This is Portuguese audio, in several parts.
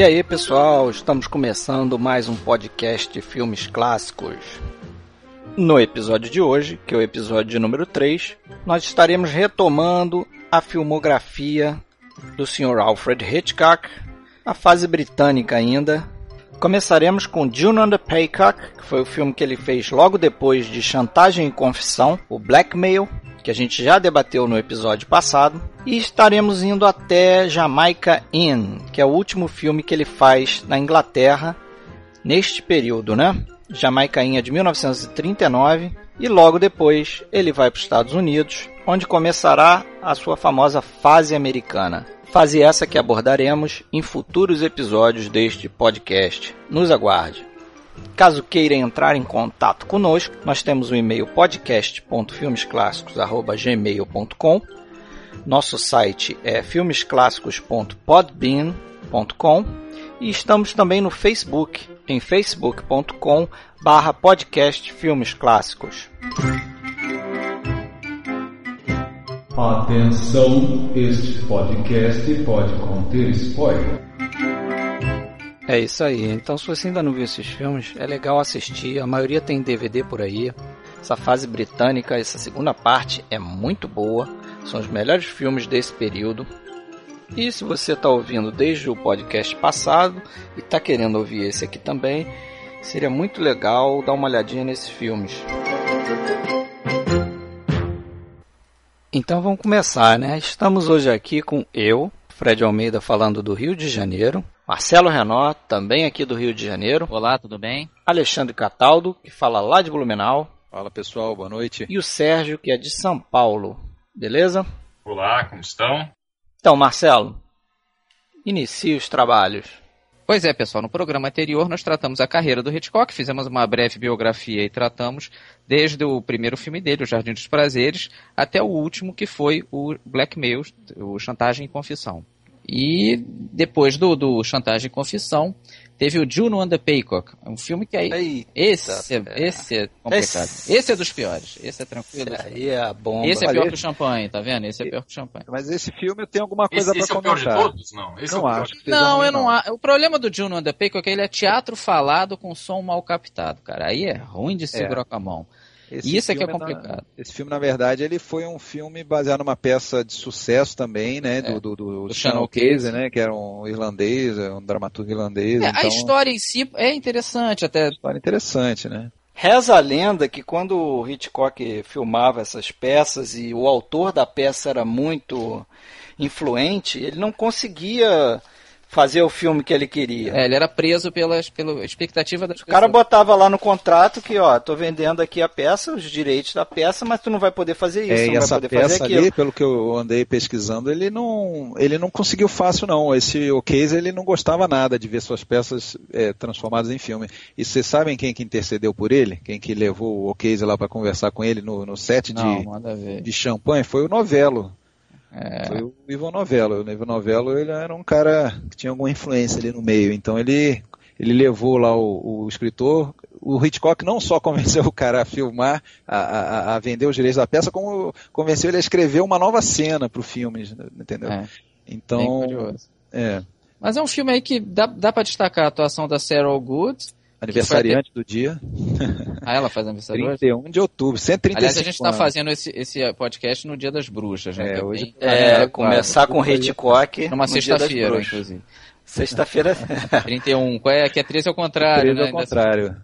E aí, pessoal, estamos começando mais um podcast de filmes clássicos. No episódio de hoje, que é o episódio número 3, nós estaremos retomando a filmografia do Sr. Alfred Hitchcock, a fase britânica ainda. Começaremos com June on the Paycock, que foi o filme que ele fez logo depois de Chantagem e Confissão, o Blackmail, que a gente já debateu no episódio passado, e estaremos indo até Jamaica Inn, que é o último filme que ele faz na Inglaterra neste período, né? Jamaica Inn é de 1939 e logo depois ele vai para os Estados Unidos, onde começará a sua famosa fase americana. Fase essa que abordaremos em futuros episódios deste podcast. Nos aguarde. Caso queira entrar em contato conosco, nós temos o e-mail podcast.filmesclassicos@gmail.com. Nosso site é filmesclassicos.podbean.com e estamos também no Facebook, em facebook.com barra podcast Filmes Clássicos. Atenção, este podcast pode conter spoiler. É isso aí. Então, se você ainda não viu esses filmes, é legal assistir. A maioria tem DVD por aí. Essa fase britânica, essa segunda parte é muito boa. São os melhores filmes desse período. E se você está ouvindo desde o podcast passado e está querendo ouvir esse aqui também, seria muito legal dar uma olhadinha nesses filmes. Então vamos começar, né? Estamos hoje aqui com eu, Fred Almeida, falando do Rio de Janeiro. Marcelo Renó, também aqui do Rio de Janeiro. Olá, tudo bem? Alexandre Cataldo, que fala lá de Blumenau. Fala pessoal, boa noite. E o Sérgio, que é de São Paulo. Beleza? Olá, como estão? Então, Marcelo, inicie os trabalhos. Pois é, pessoal, no programa anterior nós tratamos a carreira do Hitchcock, fizemos uma breve biografia e tratamos desde o primeiro filme dele, O Jardim dos Prazeres, até o último que foi o Blackmail, o Chantagem e Confissão. E depois do, do Chantagem e Confissão, teve o Juno and the Paycock, um filme que aí. Eita, esse, é, esse é complicado. Esse... esse... é dos piores. Esse é tranquilo. Esse aí é bom. Esse é pior que o champanhe, tá vendo? Esse é pior que o champanhe. Mas esse filme tem alguma coisa esse, pra esse comentar. Esse é o pior de todos? Não. Esse não é acho. Não, eu não acho. O problema do Juno and the Paycock é que ele é teatro falado com som mal captado, cara. Aí é ruim de segurar é. com a mão. Esse Isso é que é complicado. Na, esse filme, na verdade, ele foi um filme baseado numa peça de sucesso também, né? Do, é, do, do, do Channel Case, né? Que era um irlandês, um dramaturgo irlandês. É, então... A história em si é interessante até. História interessante, né? Reza a lenda que quando o Hitchcock filmava essas peças e o autor da peça era muito influente, ele não conseguia fazer o filme que ele queria. É, ele era preso pelas, pela expectativa das pessoas. O cara botava lá no contrato que, ó, tô vendendo aqui a peça, os direitos da peça, mas tu não vai poder fazer isso, é, não vai essa poder peça fazer aquilo. Ali, pelo que eu andei pesquisando, ele não, ele não conseguiu fácil não. Esse o Case ele não gostava nada de ver suas peças é, transformadas em filme. E vocês sabem quem que intercedeu por ele? Quem que levou o Case lá para conversar com ele no, no set não, de, de champanhe? Foi o Novelo. É. Foi o Ivan Novello. O Ivan Novello ele era um cara que tinha alguma influência ali no meio. Então ele, ele levou lá o, o escritor. O Hitchcock não só convenceu o cara a filmar, a, a, a, vender os direitos da peça, como convenceu ele a escrever uma nova cena para o filme, entendeu? É. Então, é. Mas é um filme aí que dá, dá para destacar a atuação da Sarah Good, Aniversariante do dia. Ah, ela faz aniversário 31 de outubro, 135 Aliás, a gente está fazendo esse, esse podcast no dia das bruxas, né? É, hoje, é, começar com Hitchcock numa sexta-feira, inclusive. Sexta-feira. 31. Qual é? Que é 13 ao contrário, 13 ao né? contrário.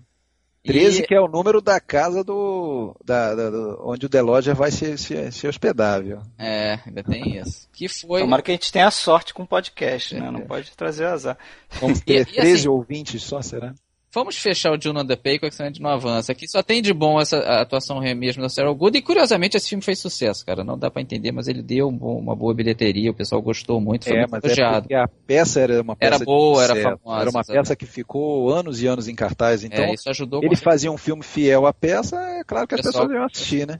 13 e... que é o número da casa do, da, da, do onde o Deloger vai se, se, se, hospedar, viu? É, ainda tem isso. Que foi. Tomara que a gente tenha sorte com o podcast, né? Não pode trazer azar. Vamos ter e, 13 e assim, ouvintes só, será? Vamos fechar o Juno Paycock, senão a gente não avança. Aqui só tem de bom essa atuação mesmo da Sarah Good. E curiosamente esse filme fez sucesso, cara. Não dá para entender, mas ele deu uma boa bilheteria. O pessoal gostou muito, foi é, muito mas elogiado. É a peça era uma peça era boa, era famosa. Era uma peça que ficou anos e anos em cartaz. Então é, isso ajudou ele fazia um filme fiel à peça, é claro que as pessoas iam assistir, né?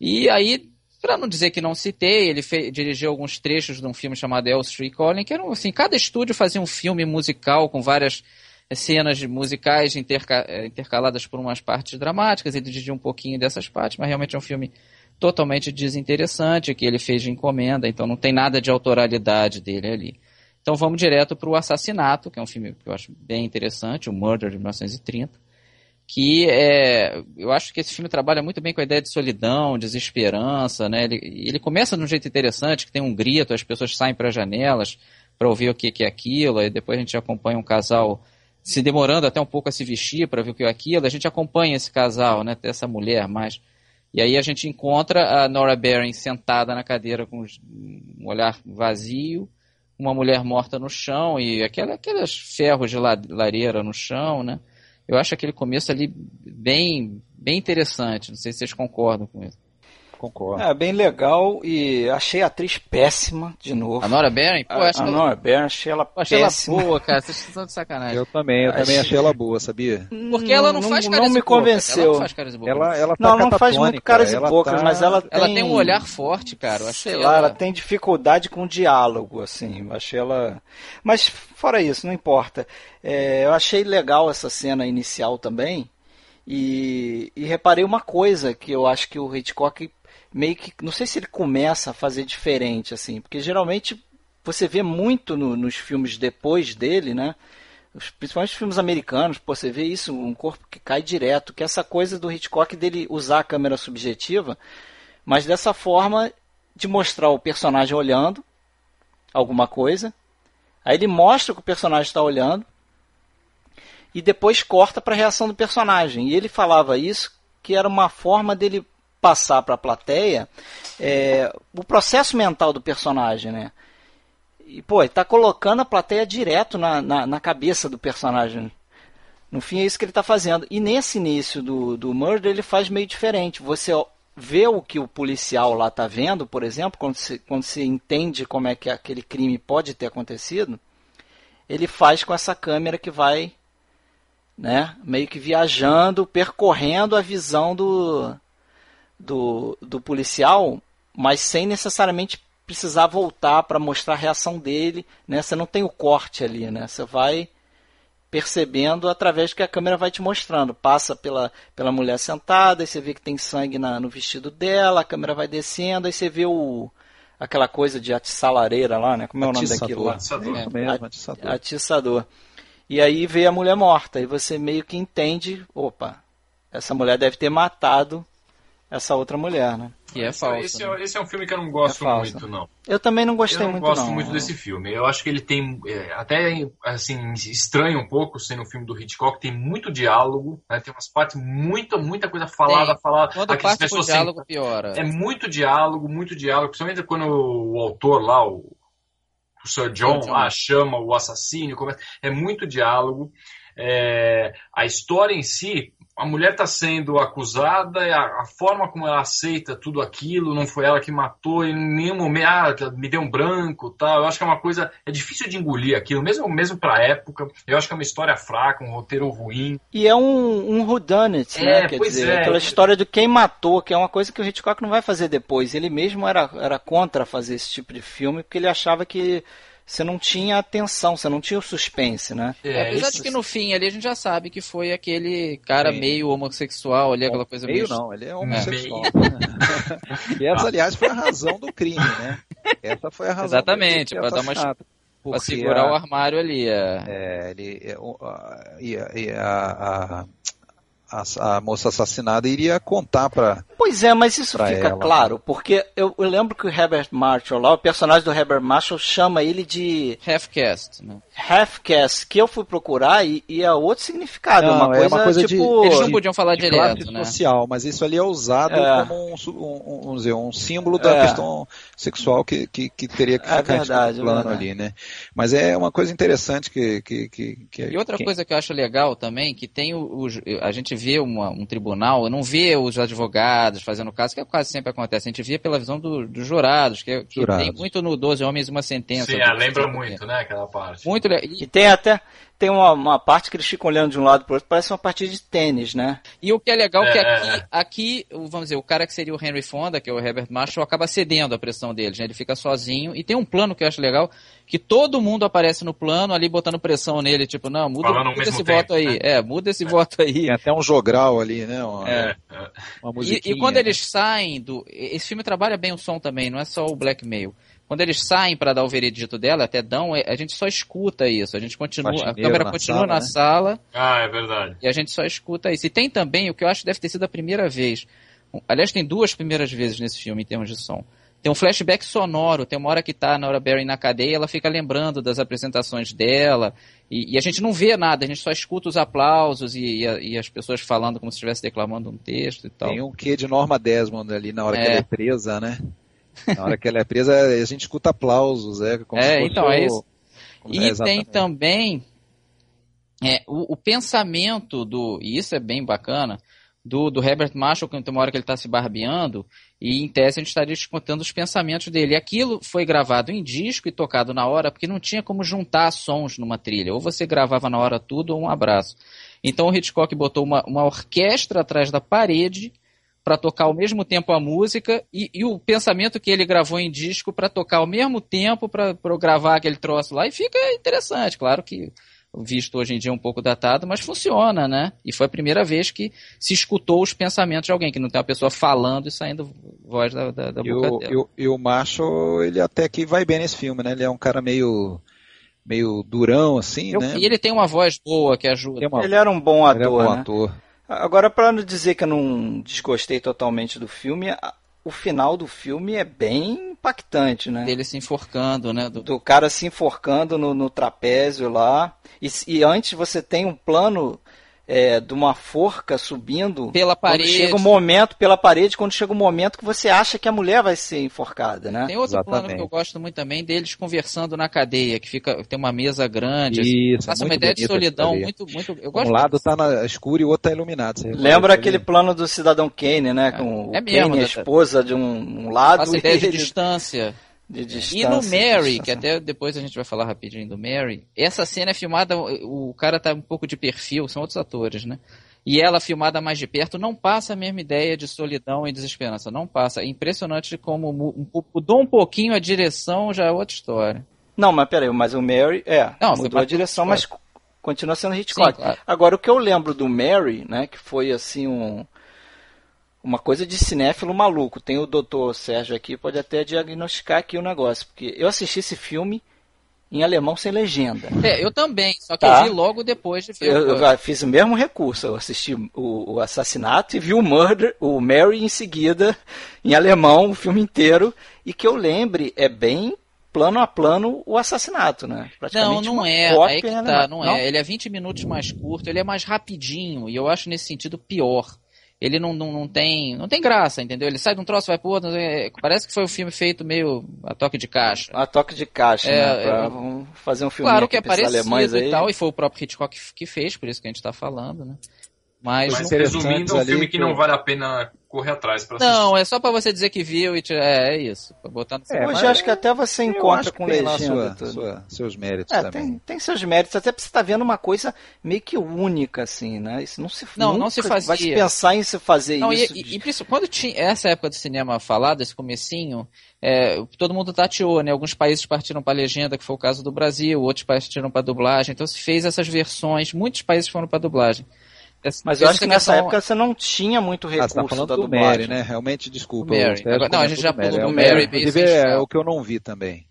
E aí, para não dizer que não citei, ele fez, dirigiu alguns trechos de um filme chamado El Street Calling, que era assim, cada estúdio fazia um filme musical com várias cenas musicais interca eh, intercaladas por umas partes dramáticas, ele dirigiu um pouquinho dessas partes, mas realmente é um filme totalmente desinteressante, que ele fez de encomenda, então não tem nada de autoralidade dele ali. Então vamos direto para o Assassinato, que é um filme que eu acho bem interessante, o Murder de 1930 que é, eu acho que esse filme trabalha muito bem com a ideia de solidão, desesperança, né? Ele, ele começa de um jeito interessante, que tem um grito, as pessoas saem para as janelas para ouvir o que, que é aquilo, e depois a gente acompanha um casal se demorando até um pouco a se vestir para ver o que é aquilo, a gente acompanha esse casal, né? Essa mulher mais. E aí a gente encontra a Nora Barron sentada na cadeira com um olhar vazio, uma mulher morta no chão e aquela, aqueles ferros de lareira no chão, né? eu acho aquele começo ali bem, bem interessante. Não sei se vocês concordam com isso. Concordo. É, bem legal e achei a atriz péssima de novo. A Nora Beren? Pô, a, a ela... Nora achei ela achei péssima. ela boa, cara. Vocês estão de sacanagem. Eu também, eu achei... também achei ela boa, sabia? Porque ela não, não faz caras Não me convenceu. Ela não faz caras e bocas. Ela, ela tá não, não faz muito caras e bocas, tá... mas ela tem... Ela tem um olhar forte, cara. Eu Sei lá, ela... ela tem dificuldade com diálogo, assim. Eu achei ela... Mas, fora isso, não importa. É, eu achei legal essa cena inicial também. E, e reparei uma coisa que eu acho que o Hitchcock meio que. Não sei se ele começa a fazer diferente, assim, porque geralmente você vê muito no, nos filmes depois dele, né? Principalmente os filmes americanos, pô, você vê isso, um corpo que cai direto, que é essa coisa do Hitchcock dele usar a câmera subjetiva, mas dessa forma de mostrar o personagem olhando alguma coisa. Aí ele mostra que o personagem está olhando, e depois corta para a reação do personagem. E ele falava isso que era uma forma dele passar para a plateia é, o processo mental do personagem, né? E, pô, ele tá colocando a plateia direto na, na, na, cabeça do personagem. No fim, é isso que ele está fazendo. E nesse início do, do Murder, ele faz meio diferente. Você vê o que o policial lá está vendo, por exemplo, quando se, quando se entende como é que aquele crime pode ter acontecido, ele faz com essa câmera que vai né? Meio que viajando, percorrendo a visão do, do, do policial, mas sem necessariamente precisar voltar para mostrar a reação dele, né? Você não tem o corte ali, né? Você vai percebendo através do que a câmera vai te mostrando. Passa pela, pela mulher sentada, aí você vê que tem sangue na, no vestido dela, a câmera vai descendo, aí você vê o aquela coisa de atiçalareira lá, né? Como é o nome daquilo lá? Atiçador. É, mesmo, atiçador. atiçador. E aí vê a mulher morta. E você meio que entende: opa, essa mulher deve ter matado essa outra mulher, né? E é falso. Esse, né? é, esse, é, um filme que eu não gosto é muito, não. Eu também não gostei muito, não. Eu não gosto muito desse filme. Eu acho que ele tem, é, até assim, estranho um pouco, sendo um filme do Hitchcock, tem muito diálogo, né? tem umas partes, muita, muita coisa falada, tem. falada. Quando parte pessoas diálogo, piora. É muito diálogo, muito diálogo, principalmente quando o autor lá, o o Sir John lá chama o assassino, começa, é muito diálogo. É, a história em si, a mulher está sendo acusada, a, a, forma como ela aceita tudo aquilo, não foi ela que matou, em nenhum momento, ah, me deu um branco, tal. Eu acho que é uma coisa, é difícil de engolir aquilo, mesmo, mesmo pra época. Eu acho que é uma história fraca, um roteiro ruim. E é um, um whodunit, né? É, Quer dizer, é. aquela história de quem matou, que é uma coisa que o Hitchcock não vai fazer depois. Ele mesmo era, era contra fazer esse tipo de filme, porque ele achava que você não tinha atenção, você não tinha o suspense, né? É, Apesar de que no fim ali a gente já sabe que foi aquele cara Sim. meio homossexual ali, aquela coisa meio. Meio não, ele é homossexual. É. e essa, aliás, foi a razão do crime, né? Essa foi a razão Exatamente, para dar uma. Pra segurar a, o armário ali. É, é ele. É, a, a, a, a, a moça assassinada iria contar para. Pois é, mas isso fica ela. claro, porque eu, eu, lembro que o Herbert Marshall lá, o personagem do Herbert Marshall chama ele de. Half-cast, né? Half-cast, que eu fui procurar e, e é outro significado. Não, uma, coisa, é uma coisa tipo. De, Eles não podiam falar de direto, né? social, mas isso ali é usado é. como um, um, vamos dizer, um símbolo da é. questão sexual que, que, que teria que é ficar verdade, plano ali, né? Mas é uma coisa interessante que. que, que, que e outra coisa que eu acho legal também, que tem o, o a gente vê uma, um tribunal, não vê os advogados fazendo caso, que é quase sempre acontece. A gente vê pela visão do, dos jurados, que, que jurados. tem muito no 12 Homens uma sentença. Sim, é, lembra muito, né, aquela parte. Muito e, e tem até tem uma, uma parte que eles ficam olhando de um lado para o outro, parece uma partida de tênis, né? E o que é legal é que é, aqui, é. aqui, vamos dizer, o cara que seria o Henry Fonda, que é o Herbert Marshall, acaba cedendo à pressão deles, né? Ele fica sozinho e tem um plano que eu acho legal, que todo mundo aparece no plano ali botando pressão nele, tipo, não, muda, muda esse tempo, voto aí, né? é, muda esse é. voto aí. Tem até um jogral ali, né? Uma, é. uma e, e, quando eles saem do... Esse filme trabalha bem o som também, não é só o blackmail. Quando eles saem para dar o veredito dela, até dão, é, a gente só escuta isso. A gente continua, a câmera na continua sala, na né? sala Ah, é verdade. e a gente só escuta isso. E tem também o que eu acho que deve ter sido a primeira vez. Aliás, tem duas primeiras vezes nesse filme em termos de som. Tem um flashback sonoro, tem uma hora que tá a Nora Barry na cadeia, ela fica lembrando das apresentações dela, e, e a gente não vê nada, a gente só escuta os aplausos e, e a- e as pessoas falando como se estivesse declamando um texto e tal. Tem um quê de Norma Desmond ali na hora que É. ela é presa, né? Na hora que ela é presa, a gente escuta aplausos, é É, então, o- é isso. como- E é, tem também é, o, o pensamento do, e isso é bem bacana, do, do Herbert Marshall, que tem uma hora que ele está se barbeando, e em tese a gente estaria escutando os pensamentos dele. Aquilo foi gravado em disco e tocado na hora, porque não tinha como juntar sons numa trilha. Ou você gravava na hora tudo, ou um abraço. Então o Hitchcock botou uma, uma orquestra atrás da parede para tocar ao mesmo tempo a música e, e o pensamento que ele gravou em disco para tocar ao mesmo tempo para eu gravar aquele troço lá e fica interessante, claro que visto hoje em dia um pouco datado, mas funciona, né? E foi a primeira vez que se escutou os pensamentos de alguém, que não tem uma pessoa falando e saindo voz da, da, da E boca o, dela. e, o, e o Marshall, ele até que vai bem nesse filme, né? Ele é um cara meio, meio durão, assim, Eu- né? E ele tem uma voz boa que ajuda. Uma- Ele era um bom ele é um ator, bom né? ator. Agora, para não dizer que eu não desgostei totalmente do filme, o final do filme é bem impactante, né? Dele se enforcando, né? Do- Do cara se enforcando no, no trapézio lá. E, e antes você tem um plano é, de uma forca subindo. Pela Quando parede. chega o momento, pela parede, quando chega o momento que você acha que a mulher vai ser enforcada, né? Tem outro plano Exatamente. que eu gosto muito também deles conversando na cadeia, que fica tem uma mesa grande. Isso, Passa é uma ideia de solidão muito, muito. Eu gosto Um lado tá na escuro e o outro tá iluminado. Você Lembra aquele isso plano do Cidadão Kane, né? Com é o mesmo, Kane a esposa de um, um lado e ideia de distância. De E distância. no Mary, que até depois a gente vai falar rapidinho do Mary, essa cena é filmada, o cara tá um pouco de perfil, são outros atores, né? E ela filmada mais de perto não passa a mesma ideia de solidão e desesperança, não passa. É impressionante como mudou um pouquinho a direção, já é outra história. Não, mas peraí, mas o Mary, é, Não, mudou a direção, mas co- continua sendo Hitchcock. Sim, claro. Agora, o que eu lembro do Mary, né, que foi assim um uma coisa de cinéfilo maluco. Tem o doutor Sérgio aqui, pode até diagnosticar aqui o negócio, porque eu assisti esse filme em alemão sem legenda. É, eu também, só que Tá. eu vi logo depois de ver Eu, eu fiz o mesmo recurso. Eu assisti o, o assassinato e vi o Murder, o Mary em seguida, em alemão, o filme inteiro. E que eu lembre, é bem plano a plano o assassinato, né? Não, Praticamente não é. Aí que tá, alemão. não, é. Ele é 20 minutos mais curto, ele é mais rapidinho, e eu acho nesse sentido pior. Ele não, não, não tem não tem graça, entendeu? Ele sai de um troço, vai pro outro. é, Parece que foi um filme feito meio a toque de caixa. A toque de caixa, É, né? Pra, eu- vamos fazer um filme Claro que é parecido aí. e tal, e foi o próprio Hitchcock que fez, por isso que a gente tá falando, né? Mas, Mas resumindo, é um filme que que não vale a pena correr atrás pra assistir. não, é só pra você dizer que viu e tirar- é, é isso, pra botar no É, Hoje acho que até você encontra com legenda. sua- e sua- seus méritos É, também. tem, tem seus méritos, até porque você está vendo uma coisa meio que única, assim, né? Isso não se Não, não nunca se Vai se fazia. pensar em se fazer Não, e, isso. e, e princi- quando tinha essa época do cinema falado, esse comecinho, é, todo mundo tateou, né? Alguns países partiram para legenda, que foi o caso do Brasil, outros partiram para dublagem. Então se fez essas versões, muitos países foram para dublagem. Essa- Mas eu acho que nessa versão- época você não tinha muito Ah, recurso você tá falando da do. Mary, né? Realmente, desculpa. Mary. Sérgio Agora- não, a gente já pulou É, do o Mary, Inclusive, bem é o que eu não vi também.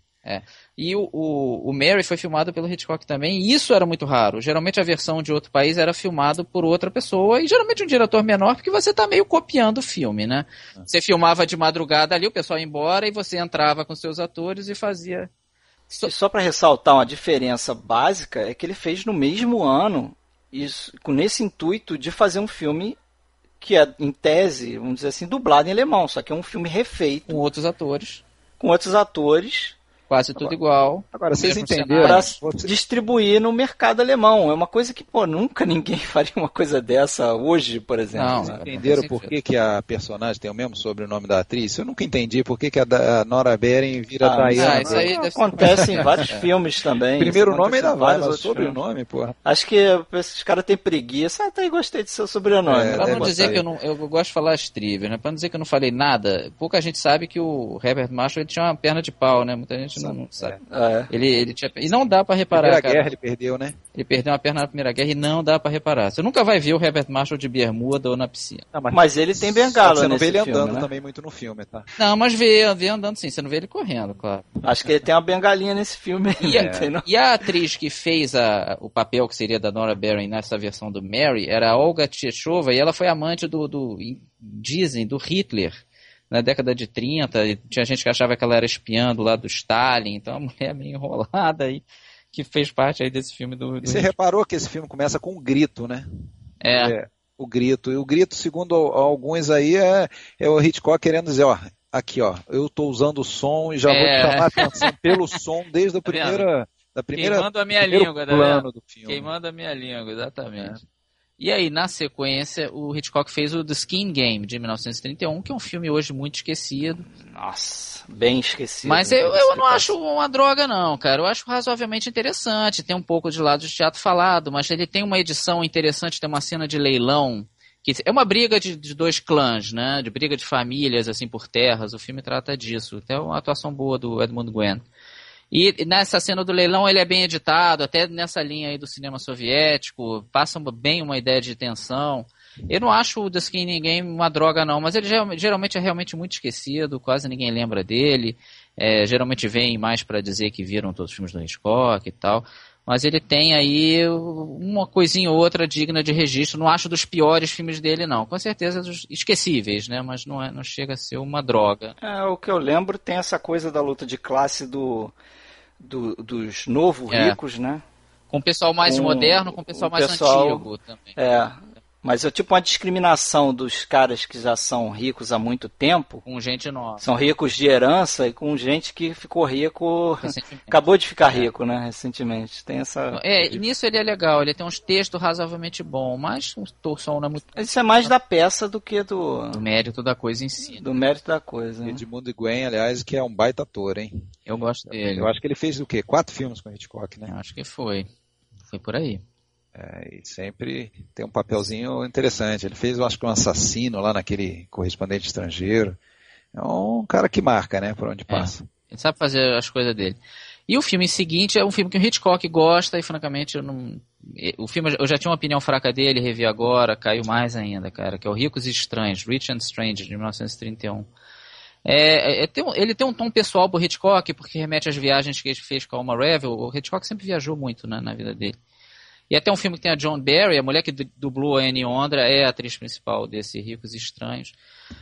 E o, o, o Mary foi filmado pelo Hitchcock também, e isso era muito raro. Geralmente a versão de outro país era filmado por outra pessoa, e geralmente um diretor menor, porque você tá meio copiando o filme, né? Você filmava de madrugada ali, o pessoal ia embora, e você entrava com seus atores e fazia. E só para ressaltar uma diferença básica é que ele fez no mesmo ano isso, com nesse intuito de fazer um filme que é em tese, vamos dizer assim, dublado em alemão, só que é um filme refeito com outros atores, com outros atores quase tudo igual. Agora, vocês entenderam? Você- distribuir no mercado alemão. É uma coisa que, pô, nunca ninguém faria uma coisa dessa hoje, por exemplo. Não, né? entenderam Não por que, que a personagem tem o mesmo sobrenome da atriz? Eu nunca entendi por que, que a, da- a Nora Beren vira Ah, Diana. ah, isso aí ser- acontece em vários filmes também. Primeiro nome ainda vai, vários mas sobrenome, porra. Acho que esses caras têm preguiça. Ah, tá aí, gostei do seu sobrenome. É, Pra não dizer botar que eu não. Eu gosto de falar as trivias, né? Pra não dizer que eu não falei nada, pouca gente sabe que o Herbert Marshall ele tinha uma perna de pau, né? Muita gente gente não, não sabe. É. Ele, ele tinha, e não dá para reparar, Primeira cara. guerra ele perdeu, né? Ele perdeu uma perna na Primeira Guerra e não dá para reparar. Você nunca vai ver o Herbert Marshall de bermuda ou na piscina. Não, Mas ele tem bengala Você não nesse vê ele filme, andando né? também muito no filme, tá? Não, mas vê, vê andando sim. Você não vê ele correndo, claro. Acho que ele tem uma bengalinha nesse filme. E a, tem, não? e a atriz que fez a- o papel que seria da Nora Barry nessa versão do Mary era a Olga Tchechova e ela foi amante do, do dizem, do Hitler na década de 30. E tinha gente que achava que ela era espiã do lado do Stalin, então a mulher meio enrolada aí que fez parte aí desse filme do, E do você reparou que esse filme começa com um grito, né? É, É, o grito. E o grito, segundo al- alguns aí, é, é o Hitchcock querendo dizer, ó, aqui, ó, eu tô usando o som e já vou É. te chamar a atenção pelo som desde a Tá primeira, da primeira queimando a minha língua, tá plano vendo? do filme. Queimando a minha língua, exatamente. E aí, na sequência, o Hitchcock fez o The Skin Game, de 1931, que é um filme hoje muito esquecido. Nossa, bem esquecido. Mas eu, eu não acho uma droga, não, cara. Eu acho razoavelmente interessante. Tem um pouco de lado de teatro falado, mas ele tem uma edição interessante, tem uma cena de leilão. Que é uma briga de, de dois clãs, né? De briga de famílias, assim, por terras. O filme trata disso. Até uma atuação boa do Edmund Gwen. E nessa cena do leilão ele é bem editado, até nessa linha aí do cinema soviético, passa bem uma ideia de tensão. Eu não acho o The Skinny Game uma droga não, mas ele geral- geralmente é realmente muito esquecido, quase ninguém lembra dele. É, geralmente vem mais para dizer que viram todos os filmes do Hitchcock e tal. Mas ele tem aí uma coisinha ou outra digna de registro. Não acho dos piores filmes dele, não. Com certeza esquecíveis, né? Mas não, é, não chega a ser uma droga. É, o que eu lembro tem essa coisa da luta de classe do, do- dos novo É. ricos, né? Com o pessoal mais Com moderno, com o pessoal o mais pessoal- antigo também. É. Mas é tipo uma discriminação dos caras que já são ricos há muito tempo. Com gente nova. São ricos de herança e com gente que ficou rico. Acabou de ficar rico, né? Recentemente. Tem essa. É, e nisso ele é legal, ele tem uns textos razoavelmente bons, mas o torção não é muito Isso é mais da peça do que do, do mérito da coisa em si. do mérito da coisa. né? Edmundo Gwen, aliás, que é um baita ator, hein? Eu gosto dele. Eu acho que ele fez o quê? Quatro filmes com Hitchcock, né? Eu acho que foi. Foi por aí. É, e sempre tem um papelzinho interessante. Ele fez, eu acho que um assassino lá naquele correspondente estrangeiro. É um cara que marca, né? Por onde passa. Ele sabe fazer as coisas dele. E o filme seguinte é um filme que o Hitchcock gosta e, francamente, eu não. O filme, eu já tinha uma opinião fraca dele, revi agora, caiu mais ainda, cara, que é o Ricos e Estranhos, Rich and Strange, de 1931. É, é, tem um- ele tem um tom pessoal pro Hitchcock, porque remete às viagens que ele fez com a Alma Revel. O Hitchcock sempre viajou muito né, na vida dele. E até um filme que tem a John Barry, a mulher que du- dublou a Annie Ondra, é a atriz principal desse Ricos Estranhos.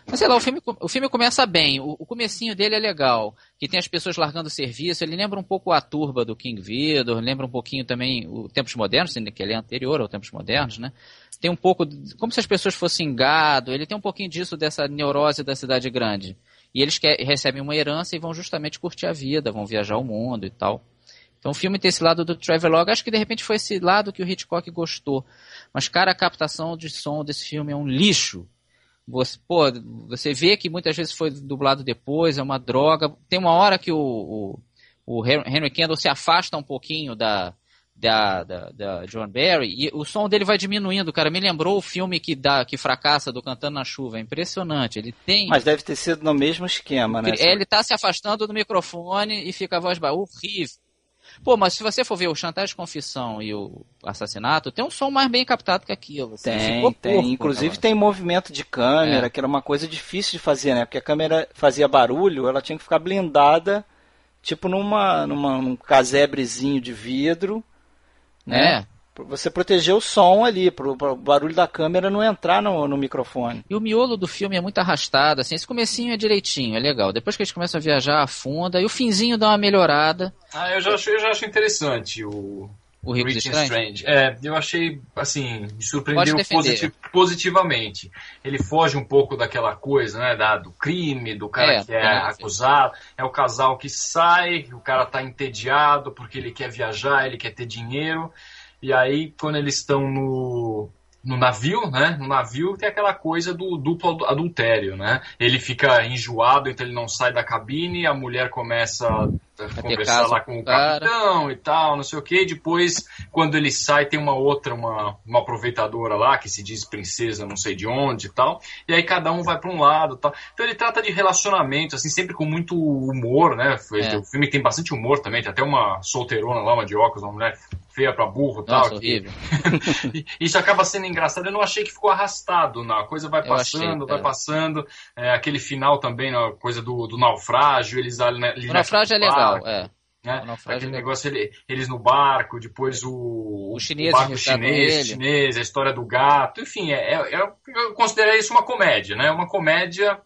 Mas sei lá, o filme, o filme começa bem, o, o comecinho dele é legal, que tem as pessoas largando o serviço, ele lembra um pouco a turba do King Vidor, lembra um pouquinho também o Tempos Modernos, que ele é anterior ao Tempos Modernos, né? Tem um pouco, como se as pessoas fossem gado, ele tem um pouquinho disso, dessa neurose da cidade grande. E eles que, recebem uma herança e vão justamente curtir a vida, vão viajar o mundo e tal. Então o filme tem esse lado do Travelogue, acho que de repente foi esse lado que o Hitchcock gostou. Mas, cara, a captação de som desse filme é um lixo. Você, pô, você vê que muitas vezes foi dublado depois, é uma droga. Tem uma hora que o, o, o Henry Kendall se afasta um pouquinho da, da, da, da John Barry e o som dele vai diminuindo, cara. Me lembrou o filme que, dá, que fracassa do Cantando na Chuva. É impressionante. Ele tem. Mas deve ter sido no mesmo esquema, né? É, ele tá se afastando do microfone e fica a voz. Horrível. Pô, mas se você for ver o Chantagem de Confissão e o Assassinato, tem um som mais bem captado que aquilo. assim, Tem, tem. porco, Inclusive cara. tem movimento de câmera, É. que era uma coisa difícil de fazer, né? Porque a câmera fazia barulho, ela tinha que ficar blindada, tipo numa, numa num casebrezinho de vidro, né? É. Você proteger o som ali, pro, pro barulho da câmera não entrar no, no microfone. E o miolo do filme é muito arrastado, assim, esse comecinho é direitinho, é legal. Depois que eles começam a viajar, afunda, e o finzinho dá uma melhorada. Ah, eu já acho, eu já acho interessante o, O and Estranhos. Strange. É, eu achei, assim, me surpreendeu defender. positi- positivamente. Ele foge um pouco daquela coisa, né, da, do crime, do cara É, que é é. acusado. É o casal que sai, o cara tá entediado porque ele quer viajar, ele quer ter dinheiro. E aí, quando eles estão no, no navio, né, no navio tem aquela coisa do duplo adu- adultério, né? Ele fica enjoado, então ele não sai da cabine, a mulher começa conversar lá com o capitão e tal, não sei o que. Depois, quando ele sai, tem uma outra, uma, uma aproveitadora lá que se diz princesa, não sei de onde e tal. E aí cada um vai para um lado, tal. Então ele trata de relacionamento, assim, sempre com muito humor, né? É. O filme tem bastante humor também. Tem até uma solteirona lá, uma de óculos, uma mulher feia para burro e tal. horrível. Isso acaba sendo engraçado. Eu não achei que ficou arrastado, não. A coisa vai passando, achei, vai é. passando. É, aquele final também, a coisa do, do naufrágio, eles ali, ali O naufrágio é legal, é. Né? Aquele é negócio, ele, eles no barco, depois o, o, chinês, o barco chinês, chinês, a história do gato, enfim, é, é, eu considero isso uma comédia, né? Uma comédia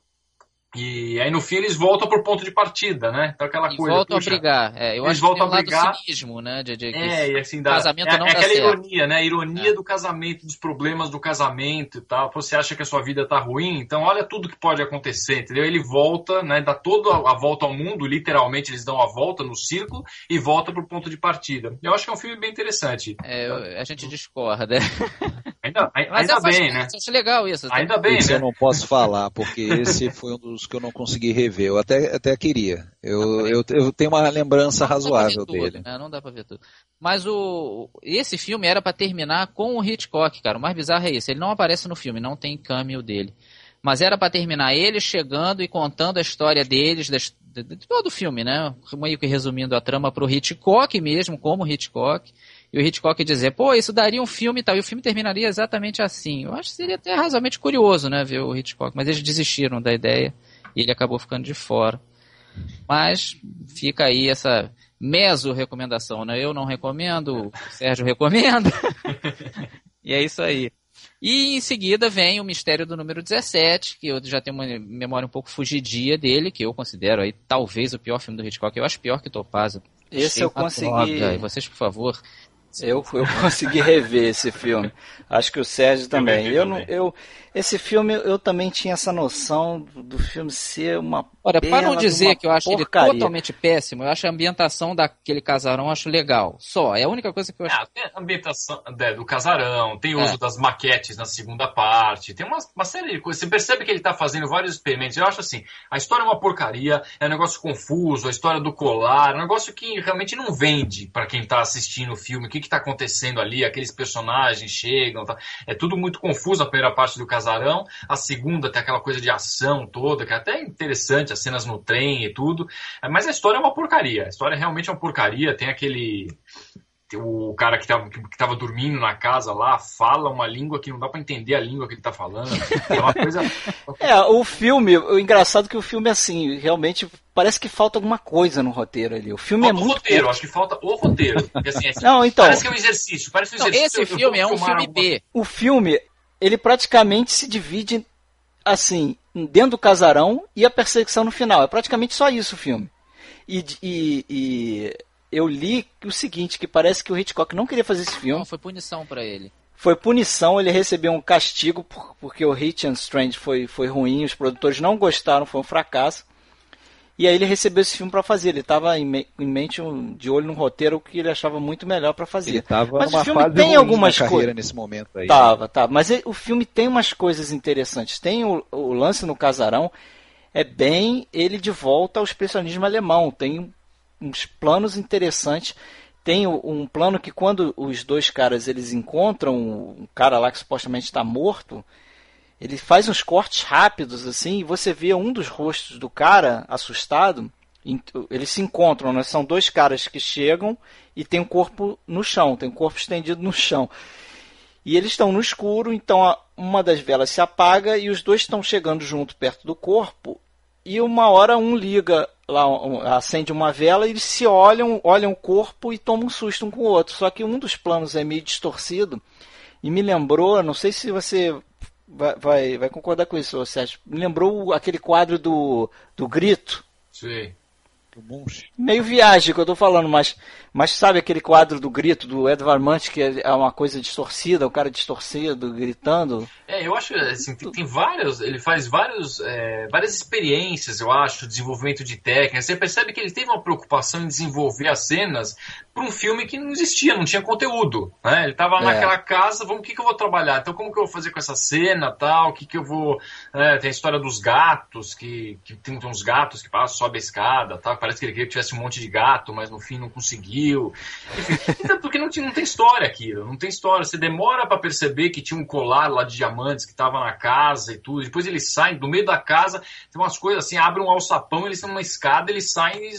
e aí no fim eles voltam pro ponto de partida, né? Então aquela e coisa. Voltam puxa, a brigar. É, eu eles acho voltam que tem um a brigar. cinismo, né? De, de, é, e assim dá. Casamento é, não é dá aquela certo. ironia, né? A ironia é. do casamento, dos problemas do casamento e tal. Você acha que a sua vida tá ruim, então olha tudo que pode acontecer, entendeu? Ele volta, né? Dá toda a volta ao mundo, literalmente eles dão a volta no círculo e volta pro ponto de partida. Eu acho que é um filme bem interessante. É, a gente discorda. Ainda, ainda é bem, né? Acho legal isso. Ainda bem, esse né? eu não posso falar, porque esse foi um dos que eu não consegui rever. Eu até, até queria. Eu, eu, eu tenho uma lembrança razoável dele. Né? Não dá pra ver tudo. Mas o, esse filme era para terminar com o Hitchcock, cara. O mais bizarro é isso. Ele não aparece no filme, não tem cameo dele. Mas era para terminar ele chegando e contando a história deles, das, de, de, todo o filme, né? Meio que resumindo a trama pro Hitchcock mesmo, como Hitchcock e o Hitchcock dizer, pô, isso daria um filme e tal, e o filme terminaria exatamente assim. Eu acho que seria até razoavelmente curioso, né, ver o Hitchcock, mas eles desistiram da ideia e ele acabou ficando de fora. Mas fica aí essa meso recomendação, né? Eu não recomendo, o Sérgio recomenda. e é isso aí. E em seguida vem o Mistério do Número 17, que eu já tenho uma memória um pouco fugidia dele, que eu considero aí talvez o pior filme do Hitchcock. Eu acho pior que Topaz. Esse eu consegui. E vocês, por favor, eu, eu consegui rever esse filme. Acho que o Sérgio também. Eu, não, eu, esse filme eu também tinha essa noção do filme ser uma. Olha, para não dizer que eu acho porcaria. ele totalmente péssimo, eu acho a ambientação daquele casarão eu acho legal. Só, é a única coisa que eu acho. Ah, tem a ambientação é, do casarão, tem o é. uso das maquetes na segunda parte, tem uma, uma série de coisas. Você percebe que ele está fazendo vários experimentos. Eu acho assim, a história é uma porcaria, é um negócio confuso, a história do colar, é um negócio que realmente não vende para quem está assistindo o filme. O que está acontecendo ali? Aqueles personagens chegam, tá? é tudo muito confuso a primeira parte do casarão. A segunda tem aquela coisa de ação toda, que é até interessante, as cenas no trem e tudo. Mas a história é uma porcaria. A história realmente é uma porcaria. Tem aquele o cara que estava que tava dormindo na casa lá fala uma língua que não dá para entender a língua que ele tá falando. É uma coisa. é, o filme, o engraçado é que o filme é assim, realmente parece que falta alguma coisa no roteiro ali. O filme falta é muito. O roteiro, curto. acho que falta o roteiro. Assim, assim, não, então. Parece que é um exercício. Parece um exercício. Não, esse filme é um filme B. O filme, ele praticamente se divide assim, dentro do casarão e a perseguição no final. É praticamente só isso o filme. E, e, e eu li o seguinte, que parece que o Hitchcock não queria fazer esse filme. Não, foi punição para ele. Foi punição, ele recebeu um castigo por, porque o Hit and Strange foi, foi ruim, os produtores não gostaram, foi um fracasso. E aí ele recebeu esse filme para fazer. Ele estava em, me em, mente um, de olho no roteiro que ele achava muito melhor para fazer. Ele tava mas o filme tem algumas coisas nesse momento aí. Tava, tava. Mas ele, o filme tem umas coisas interessantes. Tem o, o, lance no casarão. É bem ele de volta ao expressionismo alemão. Tem uns planos interessantes. Tem um plano que quando os dois caras eles encontram um cara lá que supostamente está morto, ele faz uns cortes rápidos assim, e você vê um dos rostos do cara assustado. Eles se encontram, né? São dois caras que chegam e tem um corpo no chão, tem um corpo estendido no chão. E eles estão no escuro, então uma das velas se apaga e os dois estão chegando junto perto do corpo. E uma hora um liga lá, acende uma vela e eles se olham, olham o corpo e tomam um susto um com o outro. Só que um dos planos é meio distorcido e me lembrou, não sei se você vai, vai, vai concordar com isso, Sérgio. Lembrou aquele quadro do, do grito. Sim. Meio viagem que eu tô falando, mas, mas sabe aquele quadro do grito do Edvard Munch, que é uma coisa distorcida, o cara distorcido, gritando? É, eu acho assim, tem, tem vários, ele faz vários, é, várias experiências, eu acho, desenvolvimento de técnica. Você percebe que ele teve uma preocupação em desenvolver as cenas para um filme que não existia, não tinha conteúdo. Né? Ele estava é. naquela casa, vamos, o que, que eu vou trabalhar? Então, como que eu vou fazer com essa cena tal? O que, que eu vou. É, tem a história dos gatos, que, que tem uns gatos que passam, sobe a escada tal parece que ele queria que tivesse um monte de gato, mas no fim não conseguiu. Enfim, então, porque não, não tem história aquilo, não tem história. Você demora para perceber que tinha um colar lá de diamantes que estava na casa e tudo. Depois eles saem do meio da casa, tem umas coisas assim, abrem um alçapão, eles estão numa escada, eles saem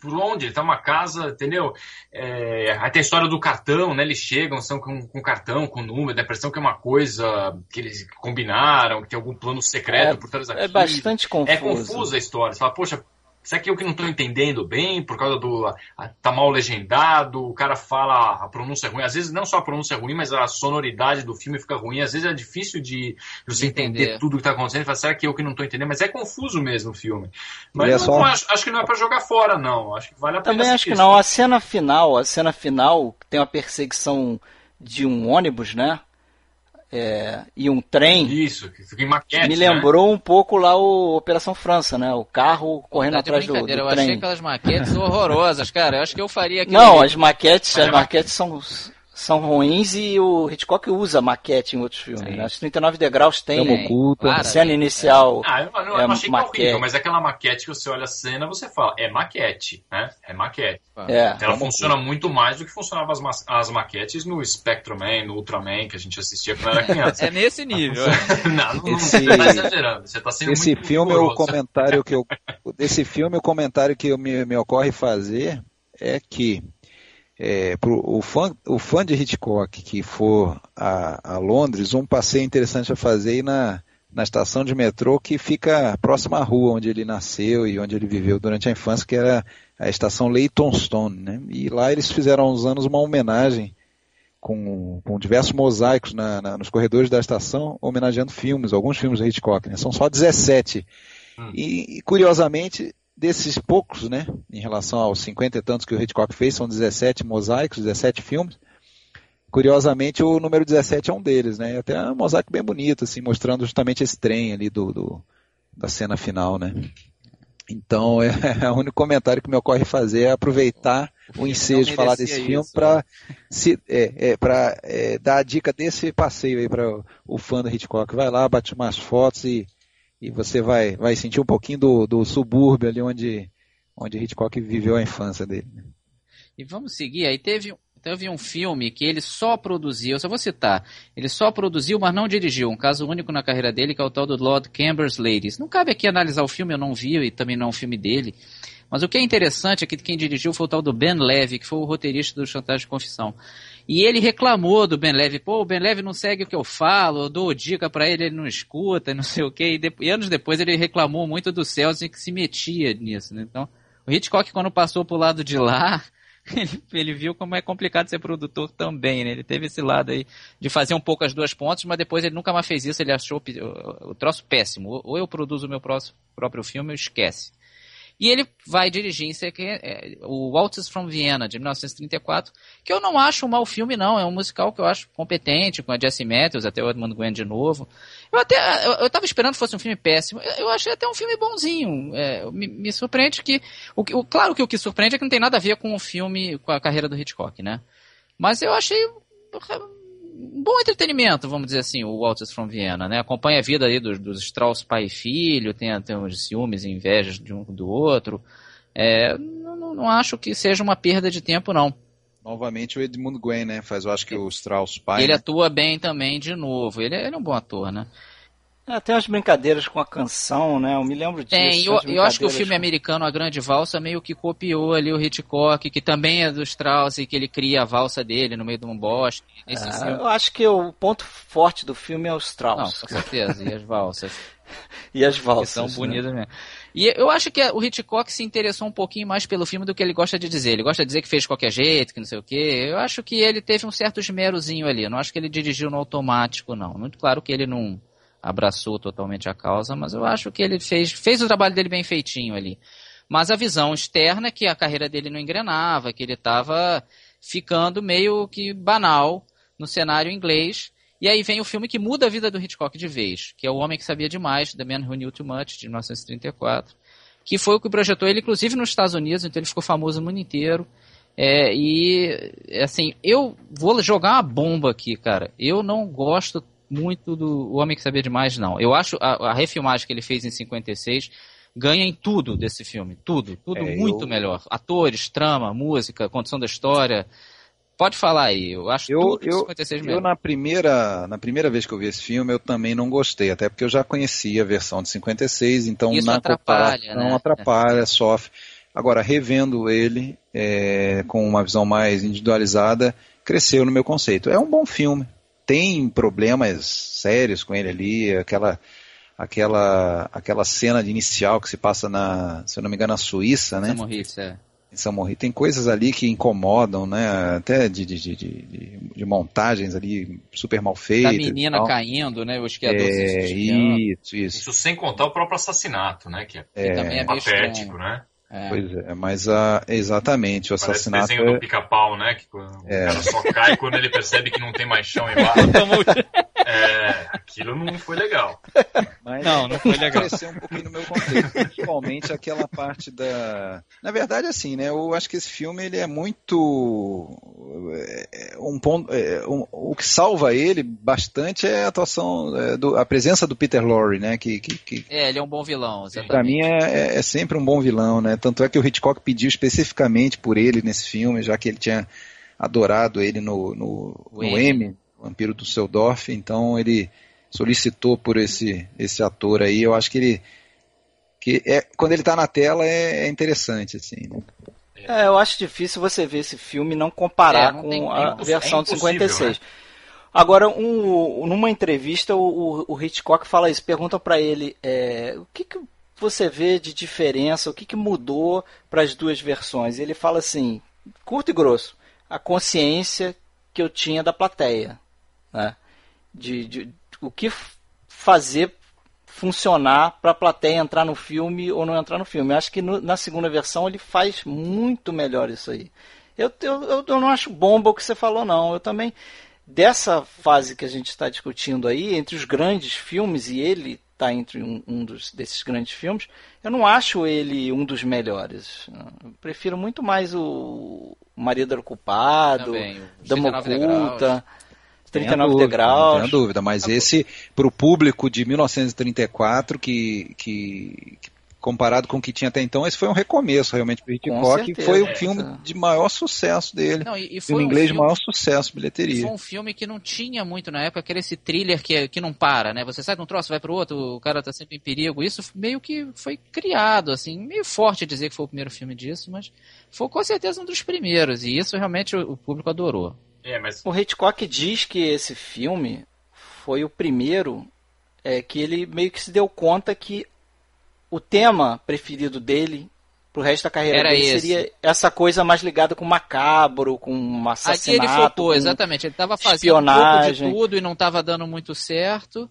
por onde? Ele tá uma casa, entendeu? É, aí tem a história do cartão, né? Eles chegam, são com, com cartão, com número, dá a impressão que é uma coisa que eles combinaram, que tem algum plano secreto é, por trás daquilo. É bastante confuso. É confusa a história. Você fala, poxa, Será que eu que não estou entendendo bem por causa do. A, tá mal legendado, o cara fala a pronúncia ruim. Às vezes não só a pronúncia ruim, mas a sonoridade do filme fica ruim. Às vezes é difícil de você entender, entender tudo que está acontecendo. Fala, será que eu que não estou entendendo? Mas é confuso mesmo o filme. Mas é só... acho, acho, que não é para jogar fora, não. Acho que vale a pena. Também acho que não. A cena final, a cena final tem uma perseguição de um ônibus, né? É, e um trem. Isso, que fica em maquete. Me né? lembrou né? um pouco lá o Operação França, né? O carro correndo tá atrás do, do eu trem. Eu achei aquelas maquetes horrorosas, cara. Eu acho que eu faria aquilo. Não, as maquetes, as maquetes são são ruins e o Hitchcock usa maquete em outros filmes. Né? Os 39 degraus tem Cama oculta. a cena inicial. Ah, eu, eu, é eu achei maquete. que é horrível, mas aquela maquete que você olha a cena, você fala, é maquete, né? É maquete. É, Ela funciona oculta. muito mais do que funcionavam as, ma as maquetes no Spectrum-Man, no Ultraman, que a gente assistia quando era criança. é nesse nível. não, não, esse, você tá exagerando. Você tá sendo esse muito filme, o comentário que eu, desse filme, o comentário que me, me ocorre fazer é que é, pro, o, fã, o fã de Hitchcock que for a, a Londres, um passeio interessante a fazer na, na estação de metrô que fica próxima à rua onde ele nasceu e onde ele viveu durante a infância, que era a estação Leytonstone. Né? E lá eles fizeram há uns anos uma homenagem com, com diversos mosaicos na, na, nos corredores da estação, homenageando filmes, alguns filmes de Hitchcock. Né? São só 17. Hum. E, e, curiosamente, desses poucos, né, em relação aos 50 e tantos que o Hitchcock fez, são 17 mosaicos, 17 filmes. Curiosamente, o número 17 é um deles, né? Até um mosaico bem bonito, assim, mostrando justamente esse trem ali do, do da cena final, né? Então, é, é, o único comentário que me ocorre fazer é aproveitar o, o ensejo de falar desse filme para é, é, é, dar a dica desse passeio aí para o fã do Hitchcock. Vai lá, bate umas fotos e e você vai, vai sentir um pouquinho do, do subúrbio ali onde, onde Hitchcock viveu a infância dele. E vamos seguir, aí teve, teve um filme que ele só produziu, eu só vou citar, ele só produziu, mas não dirigiu, um caso único na carreira dele, que é o tal do Lord Camber's Ladies. Não cabe aqui analisar o filme, eu não vi, e também não é um filme dele, mas o que é interessante é que quem dirigiu foi o tal do Ben Levy, que foi o roteirista do Chantagem de Confissão. E ele reclamou do Ben Levy, pô, o Ben Levy não segue o que eu falo, eu dou dica para ele, ele não escuta, não sei o quê. E, de, e, anos depois ele reclamou muito do Celso que se metia nisso, né? Então, o Hitchcock quando passou pro lado de lá, ele, ele, viu como é complicado ser produtor também, né? Ele teve esse lado aí de fazer um pouco as duas pontas, mas depois ele nunca mais fez isso, ele achou o, o troço péssimo. Ou eu produzo o meu próprio filme ou esquece. E ele vai dirigir é, o Waltz from Vienna, de 1934, que eu não acho um mau filme, não. É um musical que eu acho competente, com a Jessie Matthews, até o Edmund Gwen de novo. Eu até eu, eu tava esperando que fosse um filme péssimo. Eu, eu achei até um filme bonzinho. É, me, me, surpreende que. O, o, claro que o que surpreende é que não tem nada a ver com o filme, com a carreira do Hitchcock, né? Mas eu achei bom entretenimento, vamos dizer assim, o Walters from Vienna, né? Acompanha a vida aí dos, dos Strauss pai e filho, tem, tem uns ciúmes e invejas de um do outro. É, não, não acho que seja uma perda de tempo, não. Novamente o Edmund Gwen, né? Faz, eu acho que o Strauss pai. Ele né? atua bem também de novo. Ele, é, ele é um bom ator, né? É, tem umas brincadeiras com a canção, né? Eu me lembro disso. Tem, eu, eu acho que o filme com... americano A Grande Valsa meio que copiou ali o Hitchcock, que também é do Strauss e que ele cria a valsa dele no meio de um bosque. É, eu acho que o ponto forte do filme é o Strauss. Não, com certeza, e as valsas. e as valsas. Que são né? bonitas mesmo. E eu acho que o Hitchcock se interessou um pouquinho mais pelo filme do que ele gosta de dizer. Ele gosta de dizer que fez de qualquer jeito, que não sei o quê. Eu acho que ele teve um certo esmerozinho ali. Eu não acho que ele dirigiu no automático, não. Muito claro que ele não abraçou totalmente a causa, mas eu acho que ele fez, fez o trabalho dele bem feitinho ali. Mas a visão externa é que a carreira dele não engrenava, que ele estava ficando meio que banal no cenário inglês. E aí vem o filme que muda a vida do Hitchcock de vez, que é O Homem que Sabia Demais, The Man Who Knew Too Much, de 1934, que foi o que projetou ele, inclusive nos Estados Unidos, então ele ficou famoso no mundo inteiro. É, e, assim, eu vou jogar uma bomba aqui, cara. Eu não gosto muito do O Homem que Sabia Demais, não. Eu acho a, a refilmagem que ele fez em 56 ganha em tudo desse filme. Tudo, tudo é, muito eu... melhor. Atores, trama, música, condição da história. Pode falar aí, eu acho eu, tudo eu, 56 Eu na primeira, na primeira vez que eu vi esse filme, eu também não gostei, até porque eu já conhecia a versão de 56, então Isso na atrapalha, não né? atrapalha, sofre. Agora, revendo ele é, com uma visão mais individualizada, cresceu no meu conceito. É um bom filme. Tem problemas sérios com ele ali, aquela aquela aquela cena de inicial que se passa na, se eu não me engano, na Suíça, né? Moritz, é em. Tem coisas ali que incomodam, né? Até de, de, de, de, de montagens ali super mal feitas. Da menina caindo, né? O esquiador é, isso, isso. Isso sem contar o próprio assassinato, né? Que, é, que também é patético, né? É. Pois é, mas uh, exatamente, o Parece assassinato. o desenho é... do pica-pau, né? Que o É. cara só cai quando ele percebe que não tem mais chão embaixo. É, aquilo não foi legal. Mas Não, não foi legal. cresceu um pouquinho no meu contexto, principalmente aquela parte da. Na verdade, assim, né? Eu acho que esse filme ele é muito é, um ponto. é, um- o que salva ele bastante é a atuação, é, do- a presença do Peter Lorre, né? Que, que, que É, ele é um bom vilão, exatamente. Pra mim é, é- é sempre um bom vilão, né? Tanto é que o Hitchcock pediu especificamente por ele nesse filme, já que ele tinha adorado ele no, no, O no M. M, Vampiro do Seudorf, então ele solicitou por esse, esse ator aí. Eu acho que ele. Que é, quando ele tá na tela é, é interessante, assim. né? É, eu acho difícil você ver esse filme e não comparar É, não tem- com é a imposs- versão é de impossível, 56. Agora, um- numa entrevista, o, o- Hitchcock fala isso. Perguntam pra ele é, o que, que você vê de diferença, o que, que mudou para as duas versões. E ele fala assim, curto e grosso, a consciência que eu tinha da plateia. Né? De, de- o que fazer funcionar para a plateia entrar no filme ou não entrar no filme. Eu acho que no- na segunda versão ele faz muito melhor isso aí. Eu, eu, eu- não acho bomba o que você falou, não. Eu também, dessa fase que a gente está discutindo aí, entre os grandes filmes, e ele está entre um, um dos, desses grandes filmes, eu não acho ele um dos melhores. Eu prefiro muito mais o Marido era Culpado, Também, Dama 39 degraus. Oculta, Tenha 39 dúvida, degraus. Não tenha dúvida, mas esse, para o público de 1934, que, que, que comparado com o que tinha até então, esse foi um recomeço realmente para Hitchcock, certeza. foi o É, filme essa- de maior sucesso dele. Não, e, e foi filme um inglês de filme- maior sucesso, bilheteria. Foi um filme que não tinha muito na época, aquele esse thriller que, que não para, né? Você sai de um troço, vai pro outro, o cara tá sempre em perigo. Isso meio que foi criado, assim, meio forte dizer que foi o primeiro filme disso, mas foi com certeza um dos primeiros, e isso realmente o, o público adorou. É, mas O Hitchcock diz que esse filme foi o primeiro é, que ele meio que se deu conta que o tema preferido dele pro resto da carreira Era dele esse. seria essa coisa mais ligada com macabro, com um Aqui assassinato. ele focou, exatamente, ele tava fazendo um pouco de tudo e não tava dando muito certo.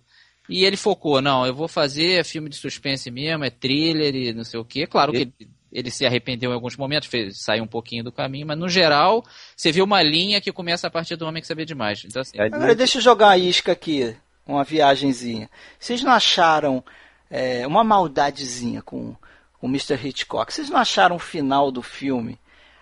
E ele focou, não, eu vou fazer filme de suspense mesmo, é thriller e não sei o quê. Claro que ele, ele se arrependeu em alguns momentos, fez, saiu um pouquinho do caminho, mas no geral, você vê uma linha que começa a partir do Homem que Sabia Demais. Então, assim, Agora deixa eu jogar a isca aqui, uma viagenzinha. Vocês não acharam é, uma maldadezinha com com o Mr. Hitchcock? Vocês não acharam o final do filme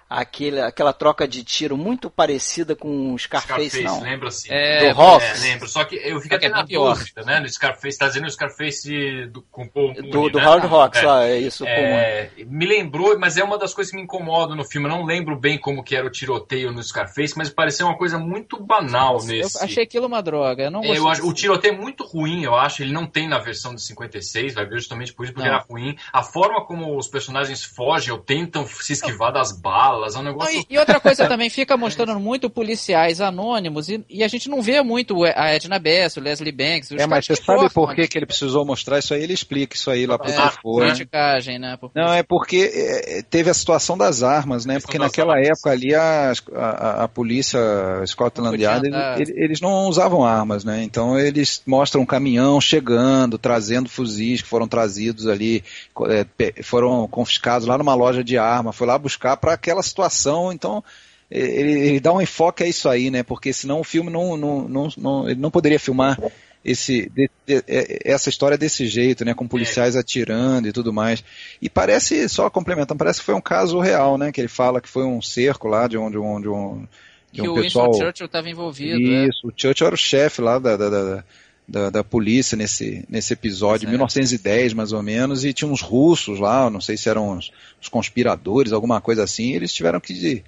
aquele, aquela troca de tiro muito parecida com o Scarface, Scarface, não? lembra assim. É, do Hobbs. É, lembro. Só que eu fico Só que até é na dúvida, né? No Scarface, tá dizendo o Scarface do, com o Paul Mooney, do do né? Hawks, É. lá, é isso. É, me lembrou, mas é uma das coisas que me incomodam no filme. Eu não lembro bem como que era o tiroteio no Scarface, mas pareceu uma coisa muito banal eu nesse. achei aquilo uma droga. Eu não É, gostei. eu acho, o tiroteio é muito ruim, eu acho. Ele não tem na versão de 56, vai ver justamente por isso, porque Não. era ruim. A forma como os personagens fogem ou tentam se esquivar das balas é um Não, negócio. e, e outra coisa também, fica mostrando muito policiais anônimos e, e a gente não vê muito a Edna Bess, o Leslie Banks. os É, mas você que sabe por que, que ele precisou mostrar isso aí? Ele explica isso aí lá pro É, Truffaut, né? né? Por- Não, é porque é, teve a situação das armas, né? Porque naquela armas. época ali a, a, a polícia Scotland Não Yard, eles, eles não usavam armas, né? Então eles mostram um caminhão chegando, trazendo fuzis que foram trazidos ali, é, foram confiscados lá numa loja de arma, foi lá buscar para aquela situação, então é, ele, ele dá um enfoque a isso aí, né? Porque senão o filme não, não, não, não- ele não poderia filmar esse, de- de- é, essa história desse jeito, né? Com policiais atirando e tudo mais. E parece, só complementando, parece que foi um caso real, né? Que ele fala que foi um cerco lá de um, de um, de um, de que um o pessoal. Winston Churchill estava envolvido. né? Isso, o Churchill era o chefe lá da, da, da- da, da, polícia nesse, nesse episódio, 1910 mais ou menos, e tinha uns russos lá, não sei se eram os, os conspiradores, alguma coisa assim, eles tiveram que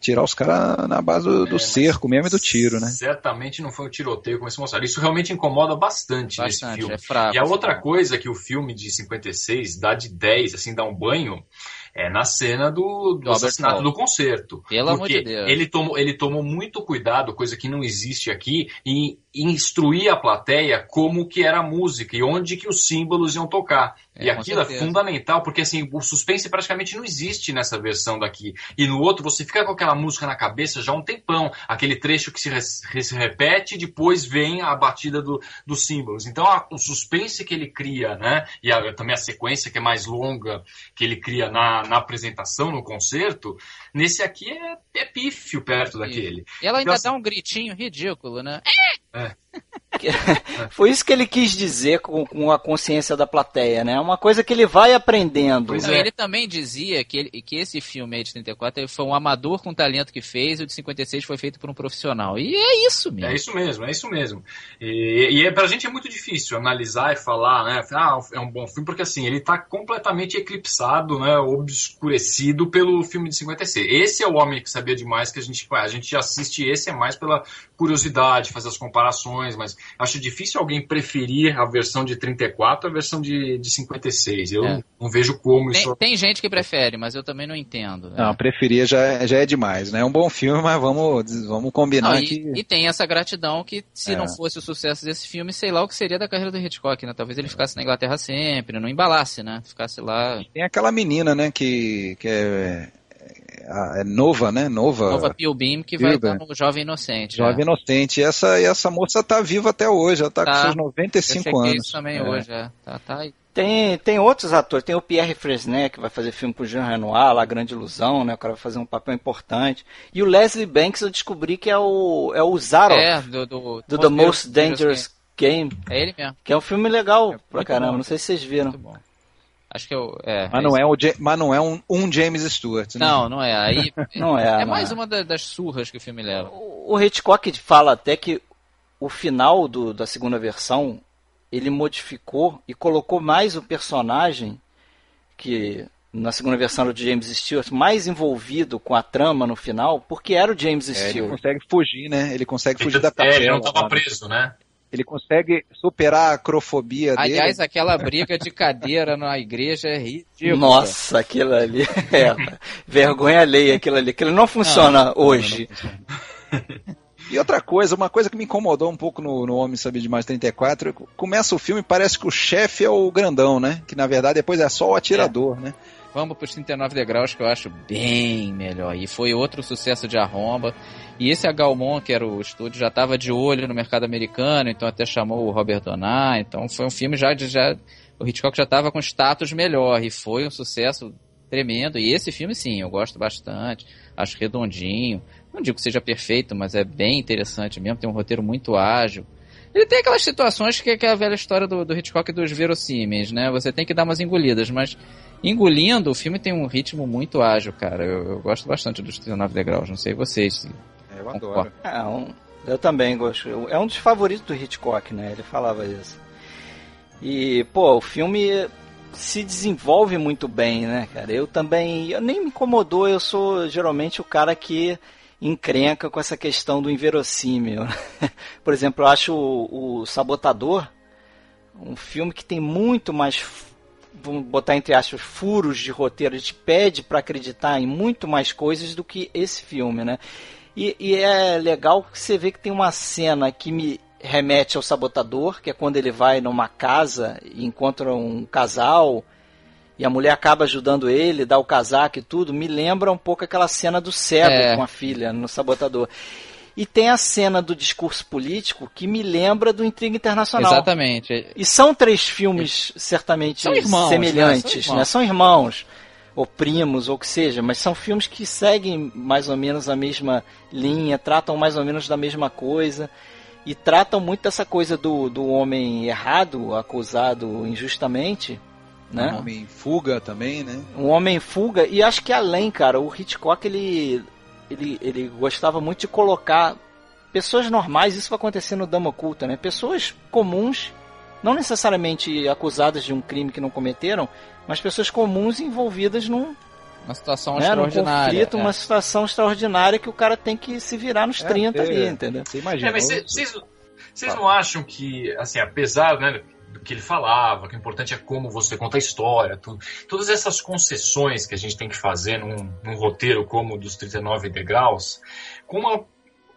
tirar os caras na base do, do é, cerco mesmo e do tiro, né? Certamente não foi um tiroteio como se mostrar. Isso realmente incomoda bastante, bastante nesse filme. É fraco, e a outra fraco. coisa que o filme de 56 dá de 10, assim, dá um banho, é na cena do, do assassinato Paul. do concerto. Pelo amor de Deus. Ele tomou, ele tomou muito cuidado, coisa que não existe aqui, em instruir a plateia como que era a música e onde que os símbolos iam tocar. É, e aquilo é fundamental, porque assim, o suspense praticamente não existe nessa versão daqui. E no outro você fica com aquela música na cabeça já um tempão, aquele trecho que se, re se repete e depois vem a batida do, dos símbolos. Então a, o suspense que ele cria, né, e a, também a sequência que é mais longa que ele cria na, na apresentação, no concerto, nesse aqui é, é pífio perto daquele. E ela ainda então, dá um gritinho ridículo, né? É. Foi isso que ele quis dizer com, com, a consciência da plateia, né? Uma coisa que ele vai aprendendo. Não, é. Ele também dizia que, ele, que esse filme aí de 34 foi um amador com talento que fez, e o de 56 foi feito por um profissional. E é isso mesmo. É isso mesmo, é isso mesmo. E, e é, pra gente é muito difícil analisar e falar, né? Ah, é um bom filme, porque assim, ele tá completamente eclipsado, né? Obscurecido pelo filme de 56. Esse é o Homem que Sabia Demais que a gente, a gente assiste esse é mais pela curiosidade, fazer as comparações, mas acho difícil alguém preferir a versão de 34 à versão de, de 56. Eu é. não vejo como tem, isso. Tem gente que prefere, mas eu também não entendo. Né? Não, preferir já, é, já é demais, né? É um bom filme, mas vamos, vamos combinar não, e, que. E tem essa gratidão que, se é. não fosse o sucesso desse filme, sei lá o que seria da carreira do Hitchcock, né? Talvez ele ficasse na Inglaterra sempre, não embalasse, né? Ficasse lá. Tem aquela menina, né, que, que é é Nova, né? Nova. Nova Pilbeam, que vai estar no Jovem Inocente. Jovem é. Inocente. E essa, essa moça tá viva até hoje, ela tá, tá. com seus 95 Eu anos. isso também é. hoje, é. Tá, tá aí. Tem, tem outros atores, tem o Pierre Fresnay, que vai fazer filme com o Jean Renoir, lá, Grande Ilusão, né? O cara vai fazer um papel importante. E o Leslie Banks eu descobri que é o, é o Zaroff, é, do, do, do The Most Dangerous Game. É ele mesmo. Que é um filme legal é, pra caramba, bom. não sei se vocês viram. Muito bom. Acho que eu. É, mas, é não é o, mas não é um, um James Stewart. Né? Não, não é. Aí, não é. É mais é. uma das surras que o filme leva. O, o Hitchcock fala até que o final do, da segunda versão ele modificou e colocou mais o personagem que na segunda versão era o James Stewart, mais envolvido com a trama no final, porque era o James é, Stewart. Ele consegue fugir, né? Ele consegue fugir da capela. É, ele não estava preso, né? Ele consegue superar a acrofobia Aliás, dele. Aliás, aquela briga de cadeira na igreja é ridícula. Nossa, aquilo ali é vergonha alheia, aquilo ali. Aquilo não funciona não, hoje. Não, e outra coisa, uma coisa que me incomodou um pouco no, no Homem Sabe de Mais 34, começa o filme e parece que o chefe é o grandão, né? Que na verdade depois é só o atirador, é. né? Vamos para os 39 degraus, que eu acho bem melhor. E foi outro sucesso de arromba. E esse Agalmon, que era o estúdio, já estava de olho no mercado americano, então até chamou o Robert Donat. Então foi um filme já de. Já, o Hitchcock já estava com status melhor. E foi um sucesso tremendo. E esse filme, sim, eu gosto bastante. Acho redondinho. Não digo que seja perfeito, mas é bem interessante mesmo. Tem um roteiro muito ágil. Ele tem aquelas situações que, que é a velha história do, do Hitchcock dos verossímeis, né? Você tem que dar umas engolidas, mas engolindo, o filme tem um ritmo muito ágil, cara. Eu, eu gosto bastante dos 39 degraus, não sei vocês. É, eu adoro. É, um, eu também gosto. É um dos favoritos do Hitchcock, né? Ele falava isso. E, pô, o filme se desenvolve muito bem, né, cara? Eu também. Eu nem me incomodou, eu sou geralmente o cara que encrenca com essa questão do inverossímil. Por exemplo, eu acho o, o Sabotador um filme que tem muito mais vamos botar entre aspas, furos de roteiro, a gente pede para acreditar em muito mais coisas do que esse filme, né? E, e, é legal que você vê que tem uma cena que me remete ao Sabotador, que é quando ele vai numa casa e encontra um casal e a mulher acaba ajudando ele, dá o casaco e tudo, me lembra um pouco aquela cena do cego é. com a filha no Sabotador. E tem a cena do discurso político que me lembra do Intriga Internacional. Exatamente. E são três filmes certamente são irmãos, semelhantes, né? São irmãos. Né? São irmãos ou primos, ou o que seja, mas são filmes que seguem mais ou menos a mesma linha, tratam mais ou menos da mesma coisa e tratam muito dessa coisa do, do homem errado, acusado injustamente. Né? Um homem em fuga também, né? Um homem em fuga, e acho que além, cara, o Hitchcock ele ele, ele gostava muito de colocar pessoas normais, isso vai acontecer no Dama Oculta, né? Pessoas comuns, não necessariamente acusadas de um crime que não cometeram, mas pessoas comuns envolvidas num, uma situação né, extraordinária. Num conflito, é. uma situação extraordinária que o cara tem que se virar nos é, 30 ali, entendeu? Você imagina. É, mas vocês não acham que, assim, apesar, né, do que ele falava, que o importante é como você conta a história, tudo, todas essas concessões que a gente tem que fazer num, num roteiro como o dos 39 degraus, com uma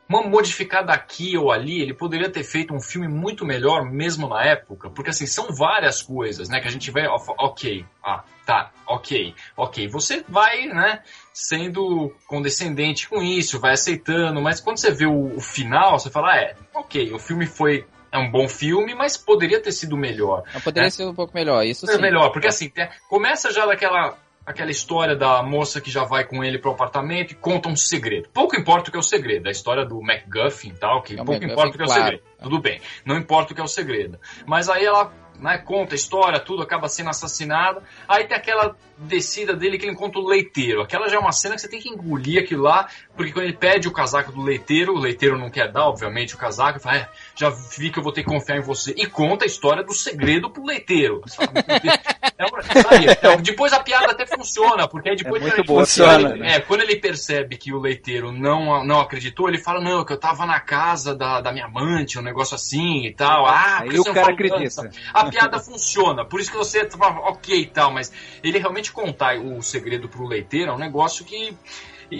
uma modificada aqui ou ali, ele poderia ter feito um filme muito melhor mesmo na época, porque assim, são várias coisas, né, que a gente vai, ok, ah, tá, ok, ok, você vai, né, sendo condescendente com isso, vai aceitando, mas quando você vê o, o final, você fala, ah, é, ok, o filme foi é um bom filme, mas poderia ter sido melhor. Não, poderia né? ser um pouco melhor, isso é sim. melhor, porque assim, começa já daquela aquela história da moça que já vai com ele pro apartamento e conta um segredo. Pouco importa o que é o segredo, a história do MacGuffin e tal, que é pouco importa o que é o claro. segredo. Tudo bem, não importa o que é o segredo. Mas aí ela né, conta a história, tudo, acaba sendo assassinada. Aí tem aquela descida dele que ele encontra o leiteiro. Aquela já é uma cena que você tem que engolir aquilo lá, porque quando ele pede o casaco do leiteiro, o leiteiro não quer dar, obviamente, o casaco, fala, é, já vi que eu vou ter que confiar em você. E conta a história do segredo pro leiteiro. É uma, é, depois a piada até funciona, porque aí depois é muito boa, funciona, ele, né? é, quando ele percebe que o leiteiro não, não acreditou, ele fala, não, que eu tava na casa da, da minha amante, um negócio assim e tal. Ah, aí o cara acredita. A piada funciona, por isso que você fala, ok e tal, mas ele realmente contar o segredo pro leiteiro é um negócio que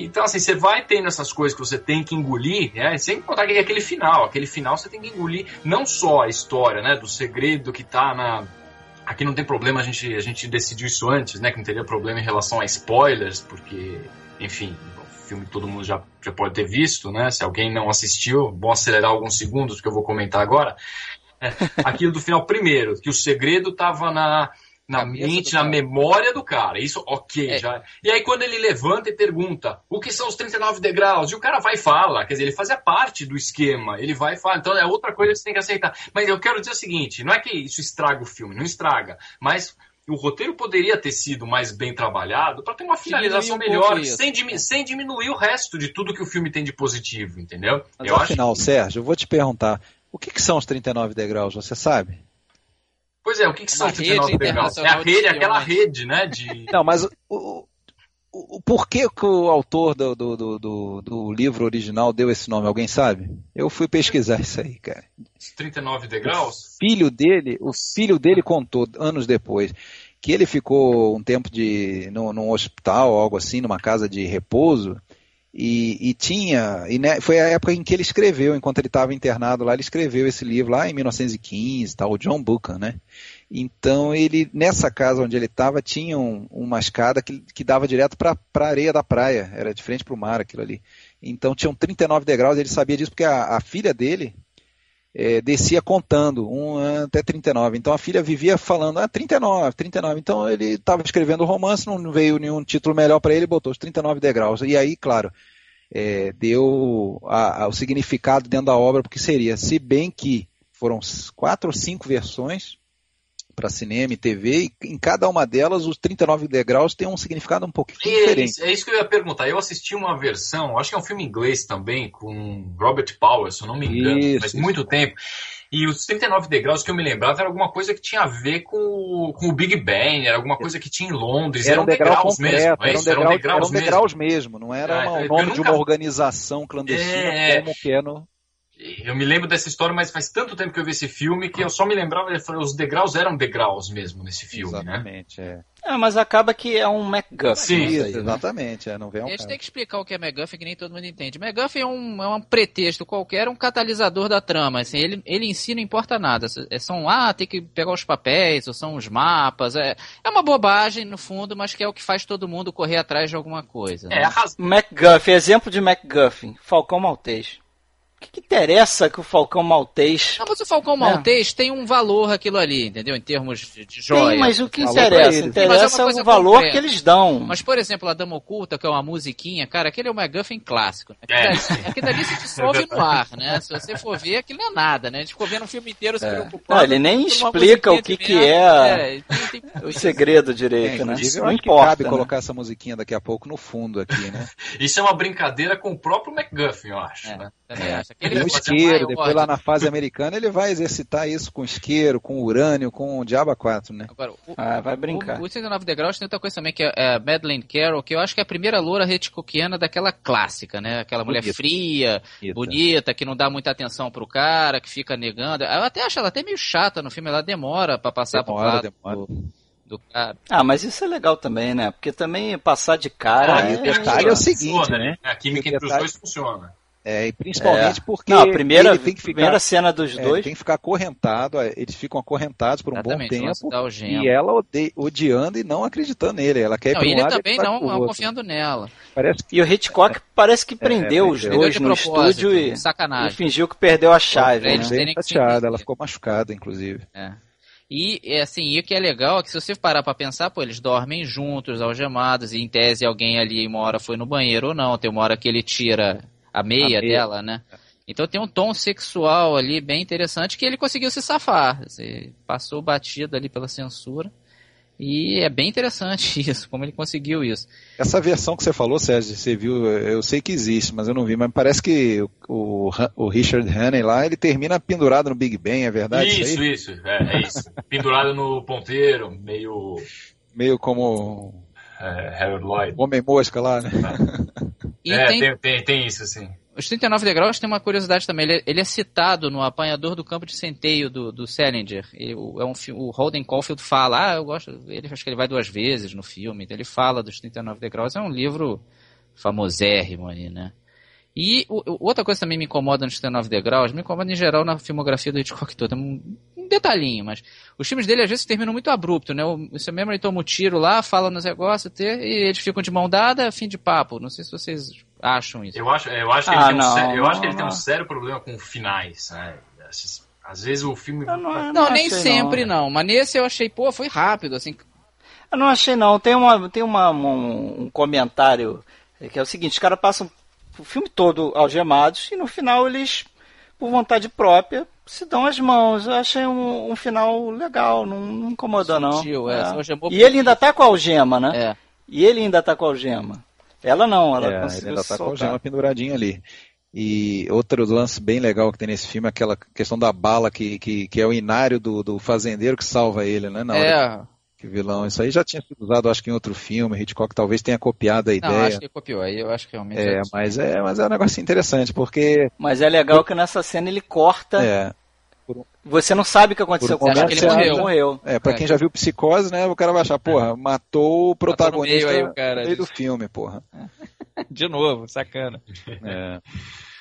então, assim, você vai tendo essas coisas que você tem que engolir, né? Sem contar que aquele final. Aquele final você tem que engolir não só a história, né? Do segredo que tá na. Aqui não tem problema, a gente, a gente decidiu isso antes, né? Que não teria problema em relação a spoilers, porque, enfim, o filme todo mundo já, já pode ter visto, né? Se alguém não assistiu, bom acelerar alguns segundos, que eu vou comentar agora. É, aquilo do final, primeiro, que o segredo tava na na mente, na memória do cara. Isso, ok, é. já. E aí, quando ele levanta e pergunta o que são os 39 degraus, e o cara vai e fala, quer dizer, ele fazia parte do esquema, ele vai e fala. Então é outra coisa que você tem que aceitar. Mas eu quero dizer o seguinte: não é que isso estraga o filme, não estraga, mas o roteiro poderia ter sido mais bem trabalhado para ter uma finalização um melhor, sem, dimi sem, diminuir o resto de tudo que o filme tem de positivo, entendeu? Mas eu afinal, acho... Sérgio, eu vou te perguntar: o que, que são os 39 degraus, você sabe? Pois é, o que, que são os 39 degraus? É a rede, aquela rede, né? De... Não, mas o, o, o porquê que o autor do, do, do, do, livro original deu esse nome, alguém sabe? Eu fui pesquisar isso aí, cara. 39 degraus? O filho dele, o filho dele contou, anos depois, que ele ficou um tempo de, no, num hospital, algo assim, numa casa de repouso, e, e, tinha, e né, foi a época em que ele escreveu, enquanto ele estava internado lá, ele escreveu esse livro lá em 1915, tal, o John Buchan, né? Então ele, nessa casa onde ele estava, tinha um, uma escada que, que dava direto para a areia da praia, era de frente para o mar aquilo ali. Então tinham 39 degraus, ele sabia disso porque a, a filha dele é, descia contando, um até 39. Então a filha vivia falando, ah, 39, 39. Então ele estava escrevendo o romance, não veio nenhum título melhor para ele, botou os 39 degraus. E aí, claro, é, deu a, a, o significado dentro da obra, porque seria, se bem que foram quatro ou cinco versões, para cinema e TV, e em cada uma delas os 39 degraus tem um significado um pouquinho é, diferente. É isso que eu ia perguntar. Eu assisti uma versão, acho que é um filme inglês também, com Robert Powers, se eu não me engano, isso, faz isso. muito tempo. E os 39 degraus que eu me lembrava era alguma coisa que tinha a ver com, com o Big Bang, era alguma coisa que tinha em Londres, era eram um degrau degraus mesmo. Isso, eram, degraus, eram degraus mesmo. mesmo. não era é, o nome nunca... de uma organização clandestina é... como que é no eu me lembro dessa história, mas faz tanto tempo que eu vi esse filme que eu só me lembrava, os degraus eram degraus mesmo nesse filme, né? Exatamente, né? é. é. mas acaba que é um MacGuffin. Sim, isso, aí, né? exatamente. É, não vem um a gente cara. tem que explicar o que é MacGuffin, que nem todo mundo entende. MacGuffin é um, é um pretexto qualquer, um catalisador da trama. Assim, ele, ele em si não importa nada. É, são, ah, tem que pegar os papéis, ou são os mapas. É, é uma bobagem, no fundo, mas que é o que faz todo mundo correr atrás de alguma coisa. Né? É, MacGuffin, exemplo de MacGuffin, Falcão Maltês que, que interessa que o Falcão Maltês. Não, mas o Falcão Maltês é. tem um valor aquilo ali, entendeu? Em termos de, de joia. Sim, mas o que interessa? Interessa é o valor concreta. que eles dão. Mas, por exemplo, a Dama Oculta, que é uma musiquinha, cara, aquele é o McGuffin clássico. Né? É. Aquilo dali se dissolve no ar, né? Se você for ver, aquilo não é nada, né? A gente ficou vendo um filme inteiro se é. preocupando. Não, ele nem explica o que, que é. é. Tem o segredo direito, é, né? Não importa, cabe né? colocar essa musiquinha daqui a pouco no fundo aqui, né? Isso é uma brincadeira com o próprio MacGuffin, eu acho. É, né? é. O isqueiro, depois lá na fase americana ele vai exercitar isso com isqueiro, com urânio, com o Diaba 4, né? Agora, o, ah, vai brincar. O, o 109 degraus tem outra coisa também, que é, é Madeleine Carroll, que eu acho que é a primeira loura Hitchcockiana daquela clássica, né? Aquela mulher bonita. fria, bonita. bonita, que não dá muita atenção pro cara, que fica negando. Eu até acho ela até meio chata no filme, ela demora para passar demora, pro lado demora. Do, cara. Ah, mas isso é legal também, né? Porque também passar de cara. Ah, é... O detalhe é o seguinte, né? A química entre os dois funciona. É, e principalmente é. porque Não, a primeira, ele tem que ficar, primeira cena dos é, dois tem que ficar acorrentado, é, eles ficam acorrentados por um Exatamente, bom tempo e ela ode, odiando e não acreditando nele, ela quer não, ir ele um também não, não confiando nela. Parece que, e o Hitchcock parece que é, prendeu os dois no estúdio e, e, fingiu que perdeu a chave. Né? Bem chateada, ela ficou machucada, inclusive. É. E assim, e o que é legal é que se você parar para pensar, pô, eles dormem juntos, algemados, e em tese alguém ali uma hora foi no banheiro ou não, tem uma hora que ele tira a meia, a meia. dela, né? Então tem um tom sexual ali bem interessante que ele conseguiu se safar. Você passou batido ali pela censura. E é bem interessante isso, como ele conseguiu isso. Essa versão que você falou, Sérgio, você viu, eu sei que existe, mas eu não vi, mas parece que o, o Richard Haney lá, ele termina pendurado no Big Ben, é verdade? Isso, isso, isso é, é, isso. pendurado no ponteiro, meio. Meio como. É, Harold Lloyd. Homem-mosca lá, né? É, tem... Tem, tem, tem isso, sim. Os 39 degraus tem uma curiosidade também. Ele é, ele é, citado no Apanhador do Campo de Centeio do, do Salinger. Ele, o, é um, o Holden Caulfield fala, ah, eu gosto. Ele acho que ele vai duas vezes no filme. Então ele fala dos 39 degraus. É um livro famosérrimo ali, né? E o, outra coisa que também me incomoda nos 39 degraus, me incomoda em geral na filmografia do Hitchcock toda. Um, detalhinho, mas os filmes dele às vezes terminam muito abrupto, né? O, você mesmo ele toma um tiro lá, fala nos negócios e eles ficam de mão dada, fim de papo. Não sei se vocês acham isso. Eu acho, eu acho que, ah, ele, tem um sério, eu acho que ele tem um sério problema com finais, né? Às vezes o filme. não, não, não nem sempre não, não, mas nesse eu achei, pô, foi rápido, assim. Eu não achei não. Tem, uma, tem uma, um, um comentário que é o seguinte, os caras passam o filme todo algemados e no final eles, por vontade própria, se dão as mãos. Eu achei um, um final legal, não, não incomodou Sentiu, não. É, é. E ele ainda tá com a algema, né? É. E ele ainda tá com a algema. Ela não, ela é, conseguiu ele ainda tá com a algema penduradinha ali. E outro lance bem legal que tem nesse filme é aquela questão da bala que, que, que é o inário do, do fazendeiro que salva ele, né? Na é, que vilão. Isso aí já tinha sido usado, acho que em outro filme. Hitchcock talvez tenha copiado a ideia. Não, acho que copiou. Aí eu acho que realmente. É, é mas é, mas é um negócio interessante, porque. Mas é legal que nessa cena ele corta. É. Você não sabe o que aconteceu com ele. Que ele morreu. morreu. É, pra é. quem já viu Psicose, né, o cara vai achar, porra, matou o protagonista matou no meio, aí, o meio do filme, porra. De novo, sacana. É.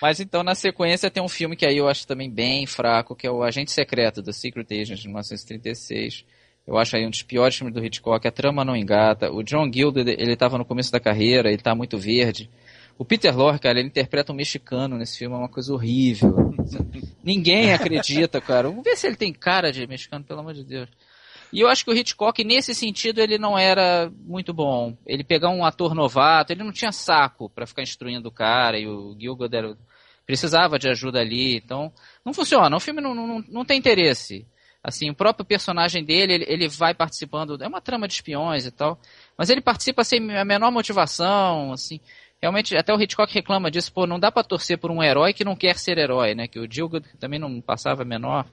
Mas então, na sequência, tem um filme que aí eu acho também bem fraco, que é o Agente Secreto, do Secret Agent, de 1936 eu acho aí um dos piores filmes do Hitchcock. A trama não engata. O John Gill, ele estava no começo da carreira, ele está muito verde. O Peter Lorre, cara, ele interpreta um mexicano nesse filme, é uma coisa horrível. Ninguém acredita, cara. Vamos ver se ele tem cara de mexicano, pelo amor de Deus. E eu acho que o Hitchcock, nesse sentido, ele não era muito bom. Ele pegar um ator novato, ele não tinha saco para ficar instruindo o cara, e o Gilgood era, precisava de ajuda ali. Então, não funciona. O filme não, não, não tem interesse. Assim, o próprio personagem dele, ele, ele, vai participando, é uma trama de espiões e tal, mas ele participa sem a menor motivação, assim. Realmente, até o Hitchcock reclama disso, pô, não dá para torcer por um herói que não quer ser herói, né? Que o Gilgood também não passava a menor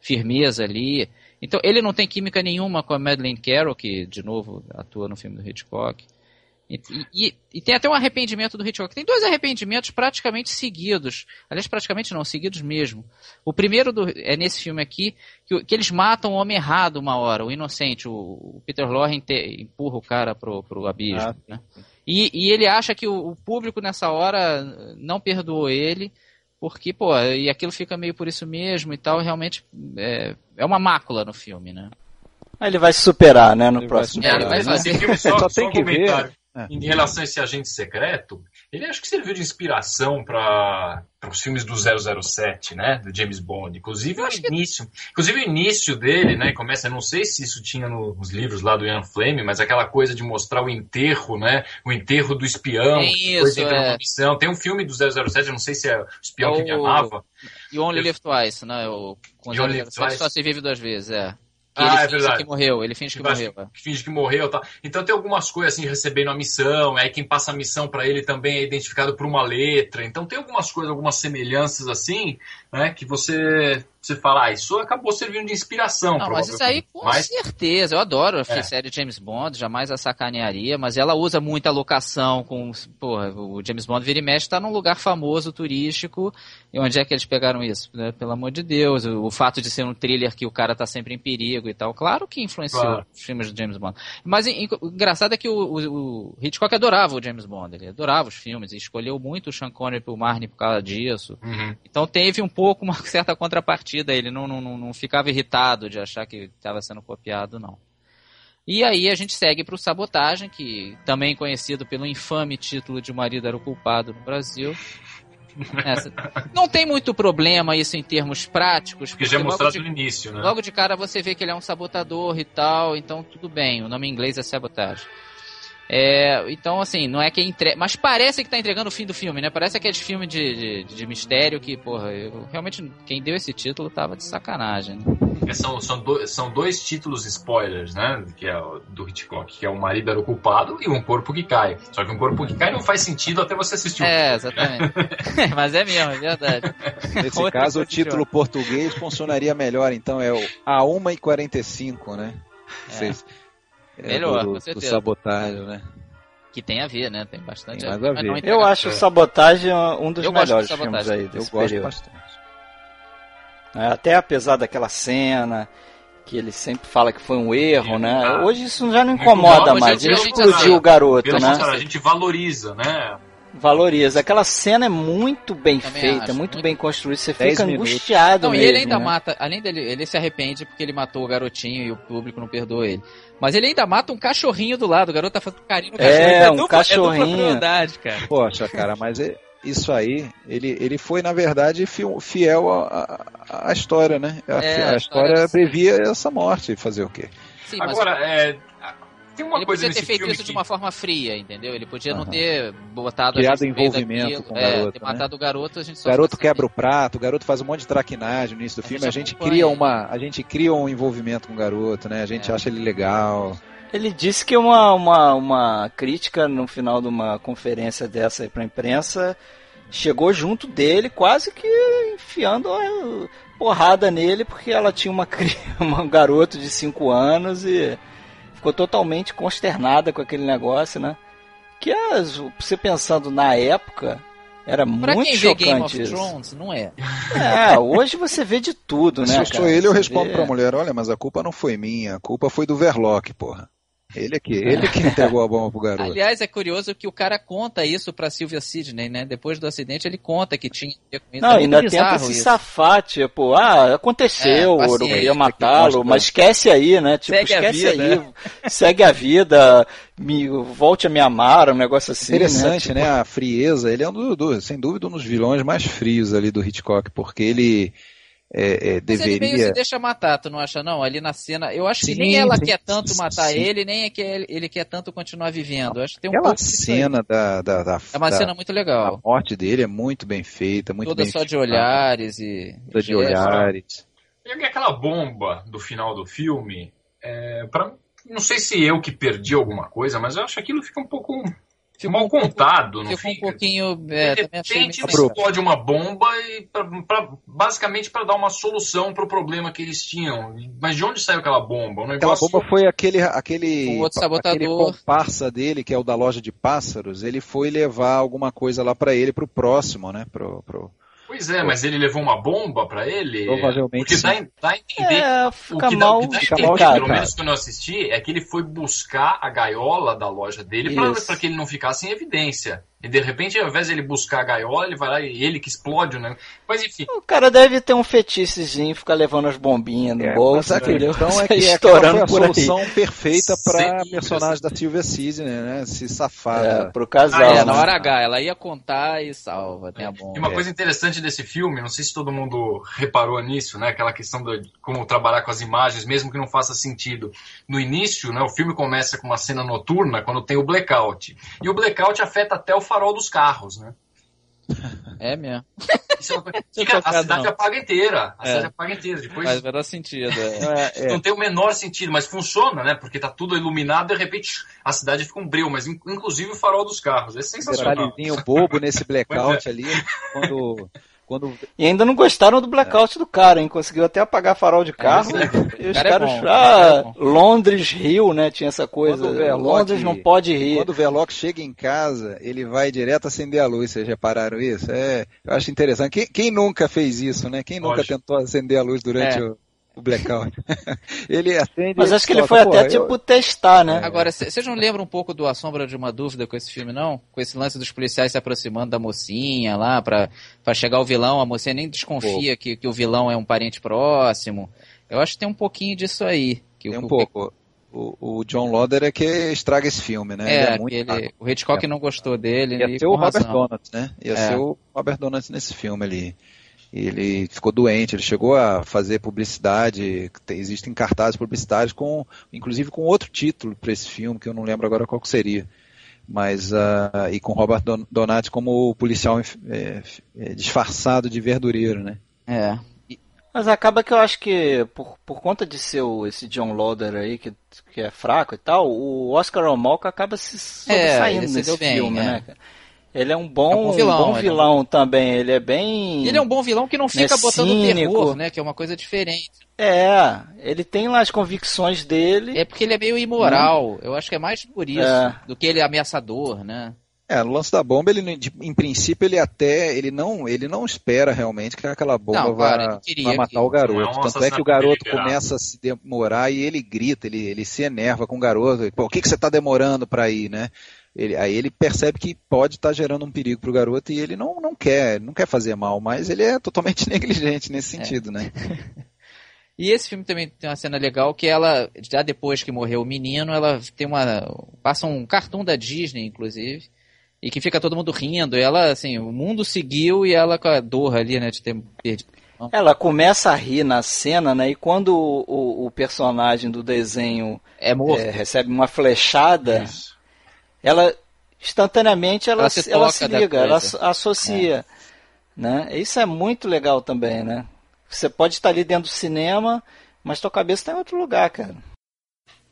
firmeza ali. Então, ele não tem química nenhuma com a Madeleine Carroll, que, de novo, atua no filme do Hitchcock. E, e, e, tem até um arrependimento do Hitchcock. Tem dois arrependimentos praticamente seguidos. Aliás, praticamente não, seguidos mesmo. O primeiro do, é nesse filme aqui, que, que, eles matam o homem errado uma hora, o inocente. O, o Peter Lorre empurra o cara pro, pro abismo. Ah, né? e, e, ele acha que o, o, público nessa hora não perdoou ele, porque, pô, e aquilo fica meio por isso mesmo e tal. Realmente é, é uma mácula no filme, né? Ele vai se superar, né, no ele próximo. Vai, é, ele vai fazer. só, só tem que ver. É. Em relação a esse agente secreto, ele acho que serviu de inspiração para os filmes do 007, né? Do James Bond. Inclusive o início. Que... Inclusive o início dele, né? Começa, não sei se isso tinha nos livros lá do Ian Fleming, mas aquela coisa de mostrar o enterro, né? O enterro do espião. Tem isso, é. Missão. Tem um filme do 007, eu não sei se é o espião é o... que me amava. You Only Live Twice, né? O... Com 007 só se vive duas vezes, é. Que ah, ele é finge verdade. que morreu, ele finge que, que morreu. Que, que finge que morreu tá. Então tem algumas coisas assim, recebendo a missão, aí quem passa a missão para ele também é identificado por uma letra. Então tem algumas coisas, algumas semelhanças assim, né, que você você fala, ah, isso acabou servindo de inspiração. Não, mas isso aí com mas... certeza. Eu adoro a é. série James Bond, jamais a sacanearia, mas ela usa muita locação com. Porra, o James Bond vira e mexe está num lugar famoso, turístico. E onde é que eles pegaram isso? Né? Pelo amor de Deus. O, o, fato de ser um thriller que o cara tá sempre em perigo e tal. Claro que influenciou claro. os filmes do James Bond. Mas em, o engraçado é que o, o, o, Hitchcock adorava o James Bond. Ele adorava os filmes e escolheu muito o Sean Connery pro Marnie por causa disso. Uhum. Então teve um pouco uma certa contrapartida partida, ele não, não, não ficava irritado de achar que estava sendo copiado, não. E aí a gente segue para o Sabotagem, que também conhecido pelo infame título de O Marido Era o Culpado no Brasil. Essa. Não tem muito problema isso em termos práticos. Porque, porque já é mostrado de, no início, né? Logo de cara você vê que ele é um sabotador e tal, então tudo bem. O nome em inglês é sabotagem. É, então, assim, não é que entrega. Mas parece que tá entregando o fim do filme, né? Parece aquele filme de, de, de mistério que, porra, eu, realmente quem deu esse título tava de sacanagem. Né? É, são, são, do, são dois títulos spoilers, né? Que é o, do Hitchcock, que é O Marido Era o Culpado e Um Corpo que Cai. Só que Um Corpo que Cai não faz sentido até você assistir o É, filme, exatamente. Né? mas é mesmo, é verdade. Nesse caso, o título português funcionaria melhor, então é o A 1h45, né? É. Vocês é, Melhor, do, com certeza. Do sabotagem, né? Que tem a ver, né? Tem bastante tem a ver. A ver. Eu acho o Sabotagem um dos eu melhores filmes aí desse Eu período. gosto bastante. É, até apesar daquela cena que ele sempre fala que foi um erro, né? Ah, Hoje isso já não incomoda mais. Ele explodiu o garoto, né? A gente valoriza, né? Valoriza. Aquela cena é muito bem Também feita, acho, muito, muito, bem construída. Você fica minutos. angustiado. Não, mesmo, e ele ainda né? mata, além dele, ele se arrepende porque ele matou o garotinho e o público não perdoou ele. Mas ele ainda mata um cachorrinho do lado. O garoto tá fazendo carinho no cachorro. É, é um dupla, cachorrinho. É cara. Poxa, cara, mas é, isso aí, ele, ele foi, na verdade, fiel à história, né? A, é, a, a história, história previa essa morte. Fazer o quê? Sim, Agora, mas... é, tem uma ele coisa podia ter feito isso que... de uma forma fria, entendeu? Ele podia uhum. não ter botado Criado envolvimento com o garoto. É, ter matado né? o garoto, a gente só O garoto quebra o prato, o garoto faz um monte de traquinagem no início do a filme, gente a gente cria uma, a gente cria um envolvimento com o garoto, né? A gente é. acha ele legal. Ele disse que uma, uma, uma crítica no final de uma conferência dessa aí pra imprensa chegou junto dele, quase que enfiando a porrada nele, porque ela tinha uma, uma um garoto de 5 anos e ficou totalmente consternada com aquele negócio, né? Que as, você pensando na época, era pra muito quem chocante Game of. Thrones, não é. É, hoje você vê de tudo, né? Se eu sou ele, eu respondo vê... pra mulher, olha, mas a culpa não foi minha, a culpa foi do Verloc, porra. Ele aqui, ele que entregou a bomba pro garoto. Aliás, é curioso que o cara conta isso pra Silvia Sidney, né? Depois do acidente, ele conta que tinha. Não, é ainda tenta se isso. safar, tipo, ah, aconteceu, é, eu ia matá-lo, mas esquece aí, né? Tipo, segue esquece aí, né? segue a vida, me, volte a me amar, um negócio assim. Interessante, né? né? Tipo... A frieza, ele é um do, do, sem dúvida um dos vilões mais frios ali do Hitchcock, porque ele é, é, deveria. Mas ele meio se deixa matar, tu não acha não? Ali na cena, eu acho sim, que nem ela sim, quer tanto matar sim. ele, nem é que ele, ele, quer tanto continuar vivendo. Eu acho que tem um Aquela cena da, da, da, É uma da, cena muito legal. A morte dele é muito bem feita, muito Toda bem só feita. de olhares e. Toda de olhares. E aquela bomba do final do filme, é, pra, não sei se eu que perdi alguma coisa, mas eu acho que aquilo fica um pouco ficou mal contado. Ficou um pouquinho. É, de repente explode uma bomba e pra, pra, basicamente para dar uma solução para o problema que eles tinham. Mas de onde saiu aquela bomba? Um aquela bomba foi aquele aquele, um outro sabotador. aquele comparsa dele que é o da loja de pássaros. Ele foi levar alguma coisa lá para ele para o próximo, né? Pro, pro, Pois é, mas ele levou uma bomba para ele? Provavelmente Porque dá, dá a entender. É, fica o que mal, dá, o que dá fica entender, mal pelo menos quando eu assisti, é que ele foi buscar a gaiola da loja dele para que ele não ficasse em evidência. E de repente, ao invés de ele buscar a gaiola, ele vai lá e ele que explode, né? Mas enfim. O cara deve ter um fetichezinho, ficar levando as bombinhas no é, bolso, entendeu? Então é que estourando foi a solução aí. perfeita pra Sim, personagem da Silvia Sidney, né? Se safada. É, pro casal. Ah, é, na hora H, ela ia contar e salva, tem a bomba. E uma coisa interessante desse filme, não sei se todo mundo reparou nisso, né? Aquela questão de como trabalhar com as imagens, mesmo que não faça sentido. No início, né, o filme começa com uma cena noturna, quando tem o blackout. E o blackout afeta até o farol dos carros, né? É mesmo. Isso é uma coisa... Fica, a cidade não. apaga inteira. A é. cidade apaga inteira. Depois... Faz menor sentido. É. é. Não tem o menor sentido, mas funciona, né? Porque tá tudo iluminado e de repente a cidade fica um breu, mas inclusive o farol dos carros. É sensacional. Detalhezinho bobo nesse blackout é. ali, quando quando... E ainda não gostaram do blackout é. do cara, hein? Conseguiu até apagar farol de carro. É, e os cara caras. É bom, ah, Londres Rio, né? Tinha essa coisa. Londres não pode rir. Quando o Veloc chega em casa, ele vai direto acender a luz. Vocês repararam isso? É, eu acho interessante. Quem, quem nunca fez isso, né? Quem nunca tentou acender a luz durante é. o o blackout. ele acende. Mas acho que ele foi até tipo testar, né? Agora, vocês não lembram um pouco do A Sombra de uma Dúvida com esse filme, não? Com esse lance dos policiais se aproximando da mocinha lá pra, pra chegar o vilão, a mocinha nem desconfia que, que o vilão é um parente próximo. Eu acho que tem um pouquinho disso aí. Que tem um o, pouco. O, o, John Loder é que estraga esse filme, né? É, ele é ele, o Hitchcock é. não gostou dele. Ia ser o Robert Donuts, né? Ia é. ser o Robert Donuts nesse filme ali ele ficou doente, ele chegou a fazer publicidade, existem cartazes publicitários com, inclusive com outro título para esse filme, que eu não lembro agora qual seria. Mas, uh, e com Robert Donati como policial é, é, disfarçado de verdureiro, né? É. Mas acaba que eu acho que, por, por conta de ser o, esse John Loder aí, que, que é fraco e tal, o Oscar Omoka acaba se é, sobressaindo é, nesse filme, bem, né? Ele é um bom, é um bom vilão, um bom vilão é também. Ele é bem. Ele é um bom vilão que não fica né, botando cínico. terror, né? Que é uma coisa diferente. É, ele tem lá as convicções dele. É porque ele é meio imoral. Hum. Eu acho que é mais por isso é. do que ele é ameaçador, né? É, no lance da bomba, ele, em princípio, ele até, ele não, ele não espera realmente que aquela bomba não, vá, vá, matar que... o garoto. É Tanto é que o garoto começa a se demorar e ele grita, ele, ele se enerva com o garoto. Pô, o que, que você está demorando para ir, né? Ele, aí ele percebe que pode estar tá gerando um perigo para o garoto e ele não, não quer, não quer fazer mal, mas ele é totalmente negligente nesse é. sentido, é. né? E esse filme também tem uma cena legal que ela, já depois que morreu o menino, ela tem uma. passa um cartoon da Disney, inclusive, e que fica todo mundo rindo. E ela, assim, o mundo seguiu e ela com a dor ali, né, de ter perdido. Ela começa a rir na cena, né? E quando o, o, o personagem do desenho é é, recebe uma flechada, Isso ela instantaneamente ela, ela, se, ela se liga, ela associa. É. Né? Isso é muito legal também, né? Você pode estar ali dentro do cinema, mas tua cabeça está em outro lugar, cara.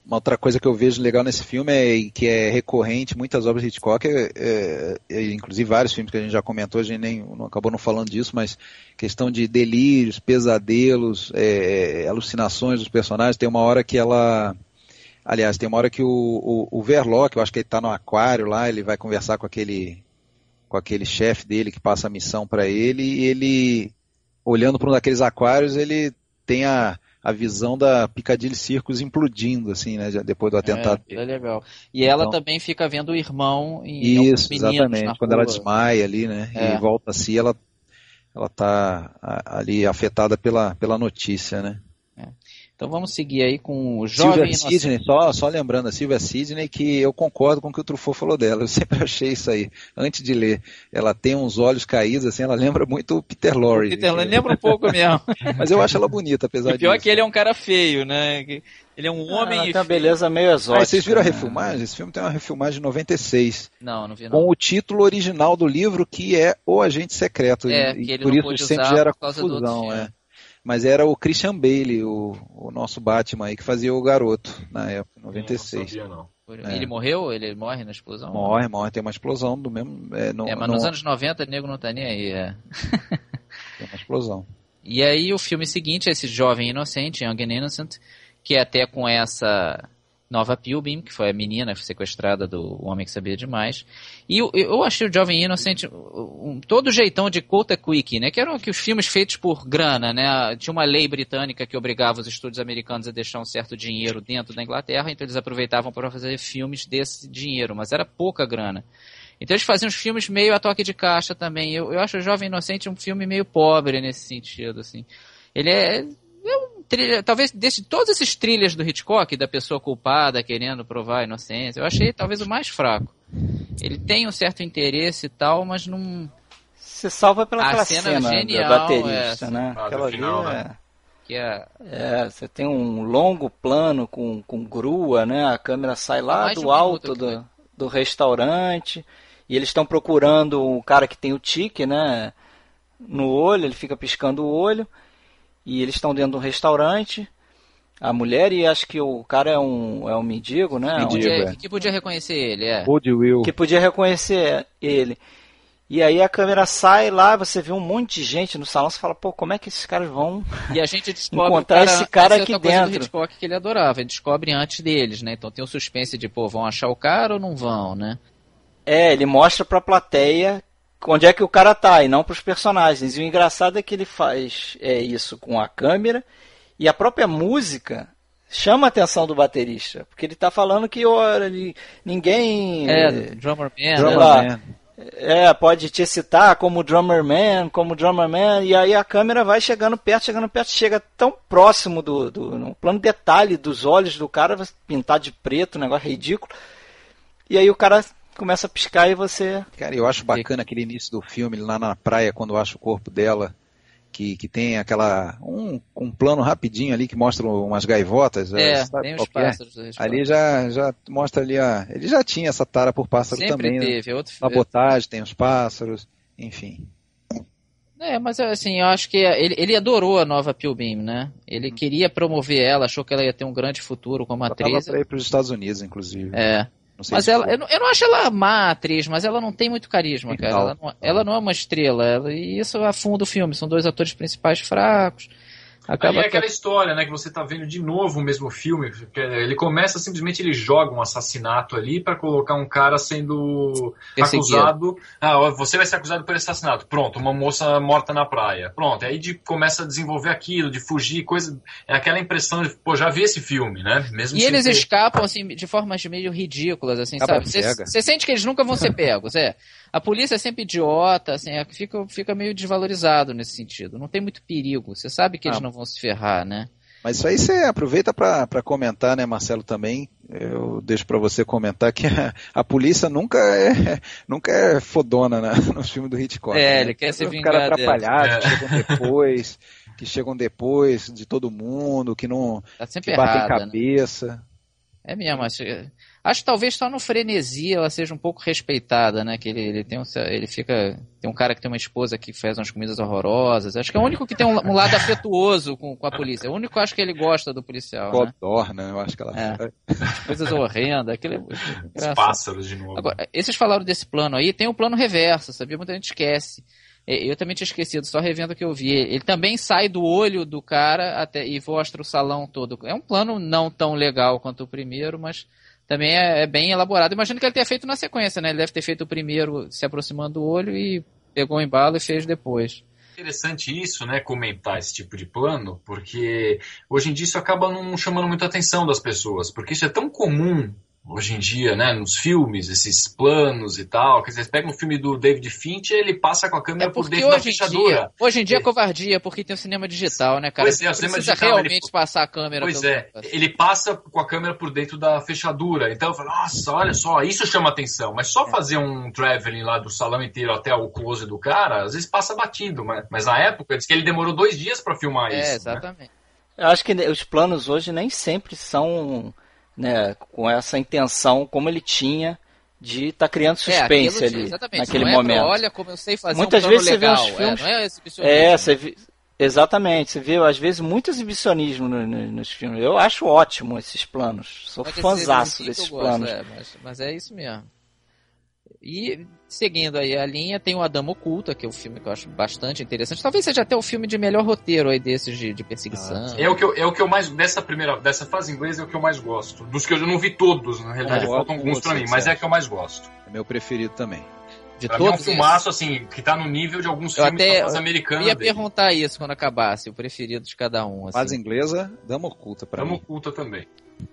Uma outra coisa que eu vejo legal nesse filme é que é recorrente, muitas obras de Hitchcock, é, é, é, inclusive vários filmes que a gente já comentou, a gente nem não, acabou não falando disso, mas questão de delírios, pesadelos, é, é, alucinações dos personagens. Tem uma hora que ela Aliás, tem uma hora que o, o, o Verloc, eu acho que ele está no aquário lá, ele vai conversar com aquele com aquele chefe dele que passa a missão para ele e ele, olhando para um daqueles aquários, ele tem a, a visão da Piccadilly Circus implodindo, assim, né, depois do é, atentado. É, é legal. E ela então, também fica vendo o irmão em Isso, exatamente. Quando ela desmaia ali, né, é. e volta assim, ela ela tá ali afetada pela, pela notícia, né. Então vamos seguir aí com o jovem Silvia Sidney, só, só lembrando a Silvia Sidney que eu concordo com o que o Truffaut falou dela. Eu sempre achei isso aí, antes de ler. Ela tem uns olhos caídos, assim, ela lembra muito o Peter Lorre. O Peter Lorre lembra um pouco mesmo. Mas eu acho ela bonita, apesar. O pior disso. é que ele é um cara feio, né? Ele é um homem. Ah, tem uma beleza meio exótica. Ah, vocês viram a né? refilmagem? Esse filme tem uma refilmagem de 96. Não, não vi não. Com o título original do livro, que é O Agente Secreto. É, e, por isso sempre gera confusão, é mas era o Christian Bale, o, o nosso Batman aí, que fazia o garoto na época, 96. Não, não sabia, não. Ele morreu? Ele morre na explosão? Morre, morre, tem uma explosão do mesmo. É, no, é mas no... nos anos 90 o nego não tá nem aí, é. tem uma explosão. E aí o filme seguinte é esse jovem inocente, Young and Innocent, que é até com essa Nova Pilbeam, que foi a menina sequestrada do Homem que Sabia Demais. E eu, eu achei o Jovem Inocente um, todo jeitão de Kota Quick, né? Que eram que os filmes feitos por grana, né? Tinha uma lei britânica que obrigava os estúdios americanos a deixar um certo dinheiro dentro da Inglaterra, então eles aproveitavam para fazer filmes desse dinheiro, mas era pouca grana. Então eles faziam os filmes meio a toque de caixa também. Eu, eu acho o Jovem Inocente um filme meio pobre nesse sentido, assim. Ele é é um trilha, talvez desse todos esses trilhas do Hitchcock, da pessoa culpada querendo provar a inocência, eu achei talvez o mais fraco. Ele tem um certo interesse e tal, mas não. Se salva pela cena, cena genial, da baterista, é, né? Aquela ali final, é... Né? Que é... é, você tem um longo plano com, com grua, né? A câmera sai lá do alto do, do restaurante E eles estão procurando um cara que tem o tique, né? No olho, ele fica piscando o olho. E eles estão dentro de um restaurante. A mulher e acho que o cara é um, é um mendigo, né? Que Mendigo, podia, é. que podia reconhecer ele, é. Will. Que podia reconhecer ele. E aí a câmera sai lá, você vê um monte de gente no salão, você fala, pô, como é que esses caras vão E a gente descobre Encontrar cara, esse cara é aqui do dentro. Hitchcock que ele adorava. Ele descobre antes deles, né? Então tem o suspense de, pô, vão achar o cara ou não vão, né? É, ele mostra pra plateia onde é que o cara tá e não pros personagens. E o engraçado é que ele faz é, isso com a câmera e a própria música chama a atenção do baterista, porque ele tá falando que ora, ninguém É, do Drummer Man. Né? Drummer. Man. é, pode te citar como drummer man, como drummer man, e aí a câmera vai chegando perto, chegando perto, chega tão próximo do, do no plano detalhe dos olhos do cara, pintar de preto, um negócio ridículo. E aí o cara começa a piscar e você Cara, eu acho bacana aquele início do filme, lá na praia, quando acha o corpo dela, que, que tem aquela. Um, um plano rapidinho ali que mostra umas gaivotas. É, sabe tem os é? pássaros. Ali já, já mostra ali a. Ele já tinha essa tara por pássaro Sempre também. né? teve. É outro Sabotagem, tem os pássaros, enfim. É, mas assim, eu acho que ele, ele adorou a nova Pilbeam, né? Ele queria promover ela, achou que ela ia ter um grande futuro como Ela atriz. pra ir para os Estados Unidos, inclusive. É. Mas ela, eu não, eu não acho ela má atriz, mas ela não tem muito carisma, cara. Então. Ela não, ela não é uma estrela, ela- e isso afunda o filme. São dois atores principais fracos. Aí Acaba é que- aquela história, né, que você tá vendo de novo o mesmo filme. que Ele começa simplesmente ele joga um assassinato ali para colocar um cara sendo Perseguido. acusado. Ah, você vai ser acusado por assassinato. Pronto, uma moça morta na praia. Pronto, aí de, começa a desenvolver aquilo, de fugir, coisa. É aquela impressão de, pô, já vi esse filme, né? Mesmo E eles ter- escapam, assim, de formas meio ridículas, assim, Acaba sabe? Você sente que eles nunca vão ser pegos, é. A polícia é sempre idiota, assim, é, fica, fica meio desvalorizado nesse sentido. Não tem muito perigo. Você sabe que eles Ah. não vão se ferrar, né? Mas isso aí você aproveita para comentar, né, Marcelo, também. Eu deixo para você comentar que a, a polícia nunca é, nunca é fodona né, nos filmes do Hitchcock. É, né? ele quer se Os vingar caras dela. atrapalhados, É. que chegam depois, que chegam depois de todo mundo, que não Tá sempre que batem errada, né? cabeça. É mesmo, acho, acho que talvez só no frenesi ela seja um pouco respeitada, né? Que ele, ele tem um, ele fica. Tem um cara que tem uma esposa que faz umas comidas horrorosas. Acho que é o único que tem um, um lado afetuoso com, com a polícia. É o único que acho que ele gosta do policial. Né? Codorna, eu acho que ela É. Coisas horrendas. Muito Os pássaros de novo. Agora, esses falaram desse plano aí, tem o plano reverso, sabia? Muita gente esquece. Eu também tinha esquecido, só revendo o que eu vi. Ele também sai do olho do cara até, e mostra o salão todo. É um plano não tão legal quanto o primeiro, mas também é, é bem elaborado. Imagino que ele tenha feito na sequência, né? Ele deve ter feito o primeiro se aproximando do olho e pegou o embalo e fez depois. interessante isso, né, comentar esse tipo de plano, porque hoje em dia isso acaba não chamando muita atenção das pessoas, porque isso é tão comum hoje em dia, né, nos filmes, esses planos e tal, que vocês pegam um filme do David Fincher, ele passa com a câmera É por dentro da fechadura. dia, hoje em dia é É. covardia, porque tem o cinema digital, né, cara? Pois é, o Você cinema precisa digital, ele- realmente passar a câmera. Pois pelo- é, ele passa com a câmera por dentro da fechadura. Então eu falo, nossa, olha só, isso chama atenção. Mas É. só fazer um traveling lá do salão inteiro até o close do cara, às vezes passa batido. Mas, mas na época, diz que ele demorou dois dias pra filmar É, isso. né? exatamente. Eu acho que os planos hoje nem sempre são né, com essa intenção como ele tinha de estar criando É, suspense aquilo, ali exatamente, naquele não é pra, momento. olha como eu sei fazer Muitas um vezes você vê legal. uns filmes- É, não é exibicionismo. É, você vê, exatamente, você vê às vezes muito exibicionismo no- no- nos filmes. Eu acho ótimo esses planos. Sou fãzaço desses gosto, planos. é, mas, mas é isso mesmo. E seguindo aí a linha, tem o Adamo Oculta, que é um filme que eu acho bastante interessante. Talvez seja até o filme de melhor roteiro aí desses de, de perseguição. É o, que eu, é o que eu mais. Dessa primeira. Dessa fase inglesa é o que eu mais gosto. Dos que eu não vi todos, na realidade, É, faltam eu alguns pra mim, mas é acha? que eu mais gosto. É meu preferido também. de Pra mim é um todos filmaço, assim, que tá no nível de alguns Eu filmes até- fase Eu ia dele. perguntar isso quando acabasse, o preferido de cada um. Assim. Fase inglesa, dama oculta pra Dama mim. oculta também.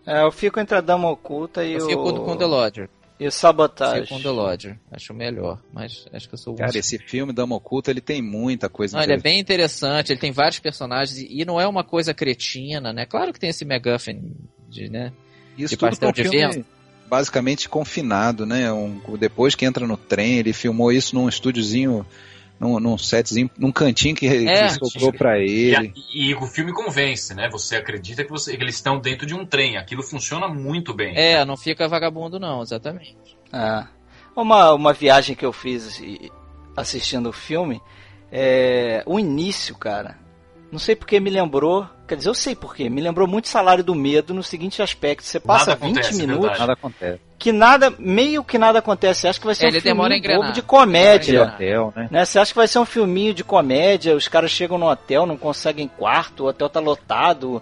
É, eu fico entre a Dama Oculta e Eu o. fico com, com The Lodger. E Sabotage. The Lodger. Acho melhor, mas acho que eu sou o Cara, esse filme, Dama Oculta, ele tem muita coisa Não, ele é bem interessante, ele tem vários personagens e não é uma coisa cretina, né? Claro que tem esse MacGuffin de, né? Isso de tudo pastel um de filme vento. basicamente confinado, né? Um, depois que entra no trem, ele filmou isso num estúdiozinho, num, num setzinho, num cantinho que, É. que sobrou pra E, a- ele. e o filme convence, né? Você acredita que, você- que eles estão dentro de um trem. Aquilo funciona muito bem. É, não fica vagabundo não, exatamente. É. Uma, uma viagem que eu fiz assistindo o filme, é, o início, cara, não sei porque me lembrou. Quer dizer, eu sei porque. Me lembrou muito Salário do Medo no seguinte aspecto. Você passa nada 20 acontece, minutos. Nada acontece. Que nada, meio que nada acontece. Acho que vai ser Ele um filme bobo de comédia. Hotel, né? né? Você acha que vai ser um filminho de comédia? Os caras chegam no hotel, não conseguem quarto, o hotel tá lotado.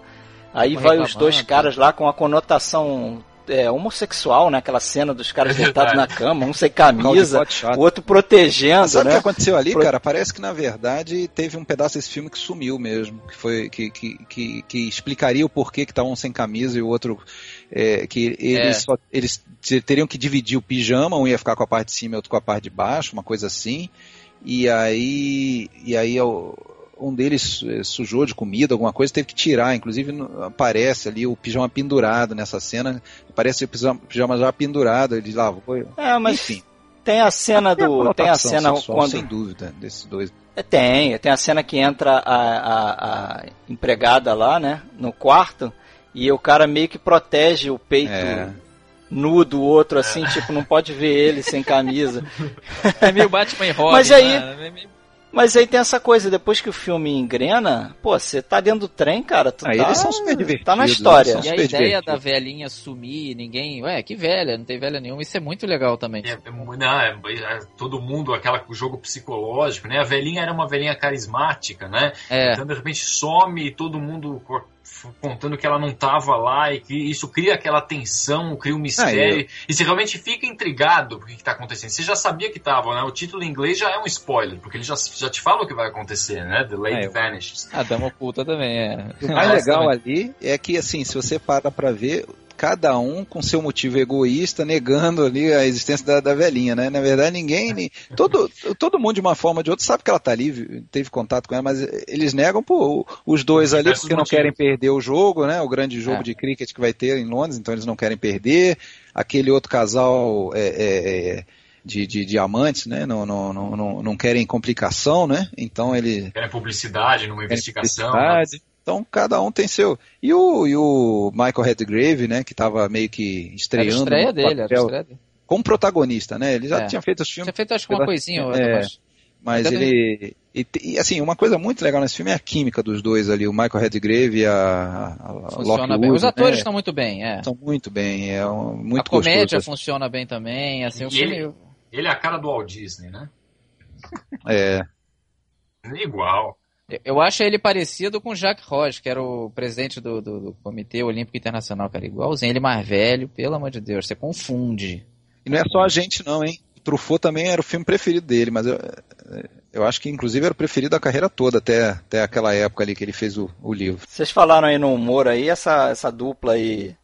Aí vai os dois caras lá com a conotação é, homossexual, né? Aquela cena dos caras é deitados na cama, um sem camisa, o outro protegendo. Sabe o né? que aconteceu ali, Pro... cara? Parece que na verdade teve um pedaço desse filme que sumiu mesmo, que foi que, que, que, que explicaria o porquê que estavam um sem camisa e o outro é, que eles, é. só, eles teriam que dividir o pijama, um ia ficar com a parte de cima e outro com a parte de baixo, uma coisa assim. E aí, e aí eu, um deles eh, sujou de comida, alguma coisa, teve que tirar. Inclusive aparece ali o pijama pendurado nessa cena. Parece o pijama já pendurado. Ele lavou. É, mas Enfim. tem a cena do. Tem a cena sexual, quando. Sem dúvida, desses dois. É, tem, tem a cena que entra a, a, a, empregada lá, né? No quarto. E o cara meio que protege o peito. É nu do outro, assim, tipo, não pode ver ele sem camisa. É meio Batman e Robin. Mas aí, né? É mas aí tem essa coisa, depois que o filme engrena, pô, você tá dentro do trem, cara, tu ah, tá, eles são super divertidos, tá na história. E a ideia da velhinha sumir, ninguém, ué, que velha, não tem velha nenhuma, isso é muito legal também. É, é não, é, é, todo mundo, aquela jogo psicológico, né? A velhinha era uma velhinha carismática, né? É. Então de repente some e todo mundo contando que ela não estava lá e que isso cria aquela tensão, cria um mistério. Ah, e você realmente fica intrigado com o que está acontecendo. Você já sabia que estava, né? O título em inglês já é um spoiler, porque ele já, já te fala o que vai acontecer, né? The Lady ah, Vanishes. A Dama Oculta também é. O mais legal ali é que, assim, se você para pra ver, cada um com seu motivo egoísta, negando ali a existência da, da velhinha, né? Na verdade, ninguém, todo, todo mundo de uma forma ou de outra sabe que ela tá ali, teve contato com ela, mas eles negam pô, os dois ali porque não querem perder o jogo, né? O grande jogo é. de cricket que vai ter em Londres, então eles não querem perder. Aquele outro casal é, é, é de, de diamantes, né? Não, não, não, não, querem complicação, né? Então ele querem publicidade numa investigação. Publicidade. Então cada um tem seu. E o, e o Michael Redgrave, né, que estava meio que estreando. Era a estreia dele, era a estreia dele. Como protagonista, né? Ele já é. tinha feito os filmes. Tinha feito acho que uma coisinha, é, mas, mas ele. E, e, assim, uma coisa muito legal nesse filme é a química dos dois ali, o Michael Redgrave e a, a Funciona bem. Os atores né? estão muito bem, é. Estão muito bem, é um, muito A comédia gostoso. funciona bem também, assim, o filme... ele, ele é a cara do Walt Disney, né? É. Igual. Eu acho ele parecido com o Jacques Roche, que era o presidente do, do, do, Comitê Olímpico Internacional, cara. Igualzinho, ele mais velho, pelo amor de Deus, você confunde. E não é só a gente, não, hein? Truffaut também era o filme preferido dele, mas eu, eu acho que inclusive era o preferido da carreira toda, até, até aquela época ali que ele fez o, o livro. Vocês falaram aí no humor aí, essa, essa dupla aí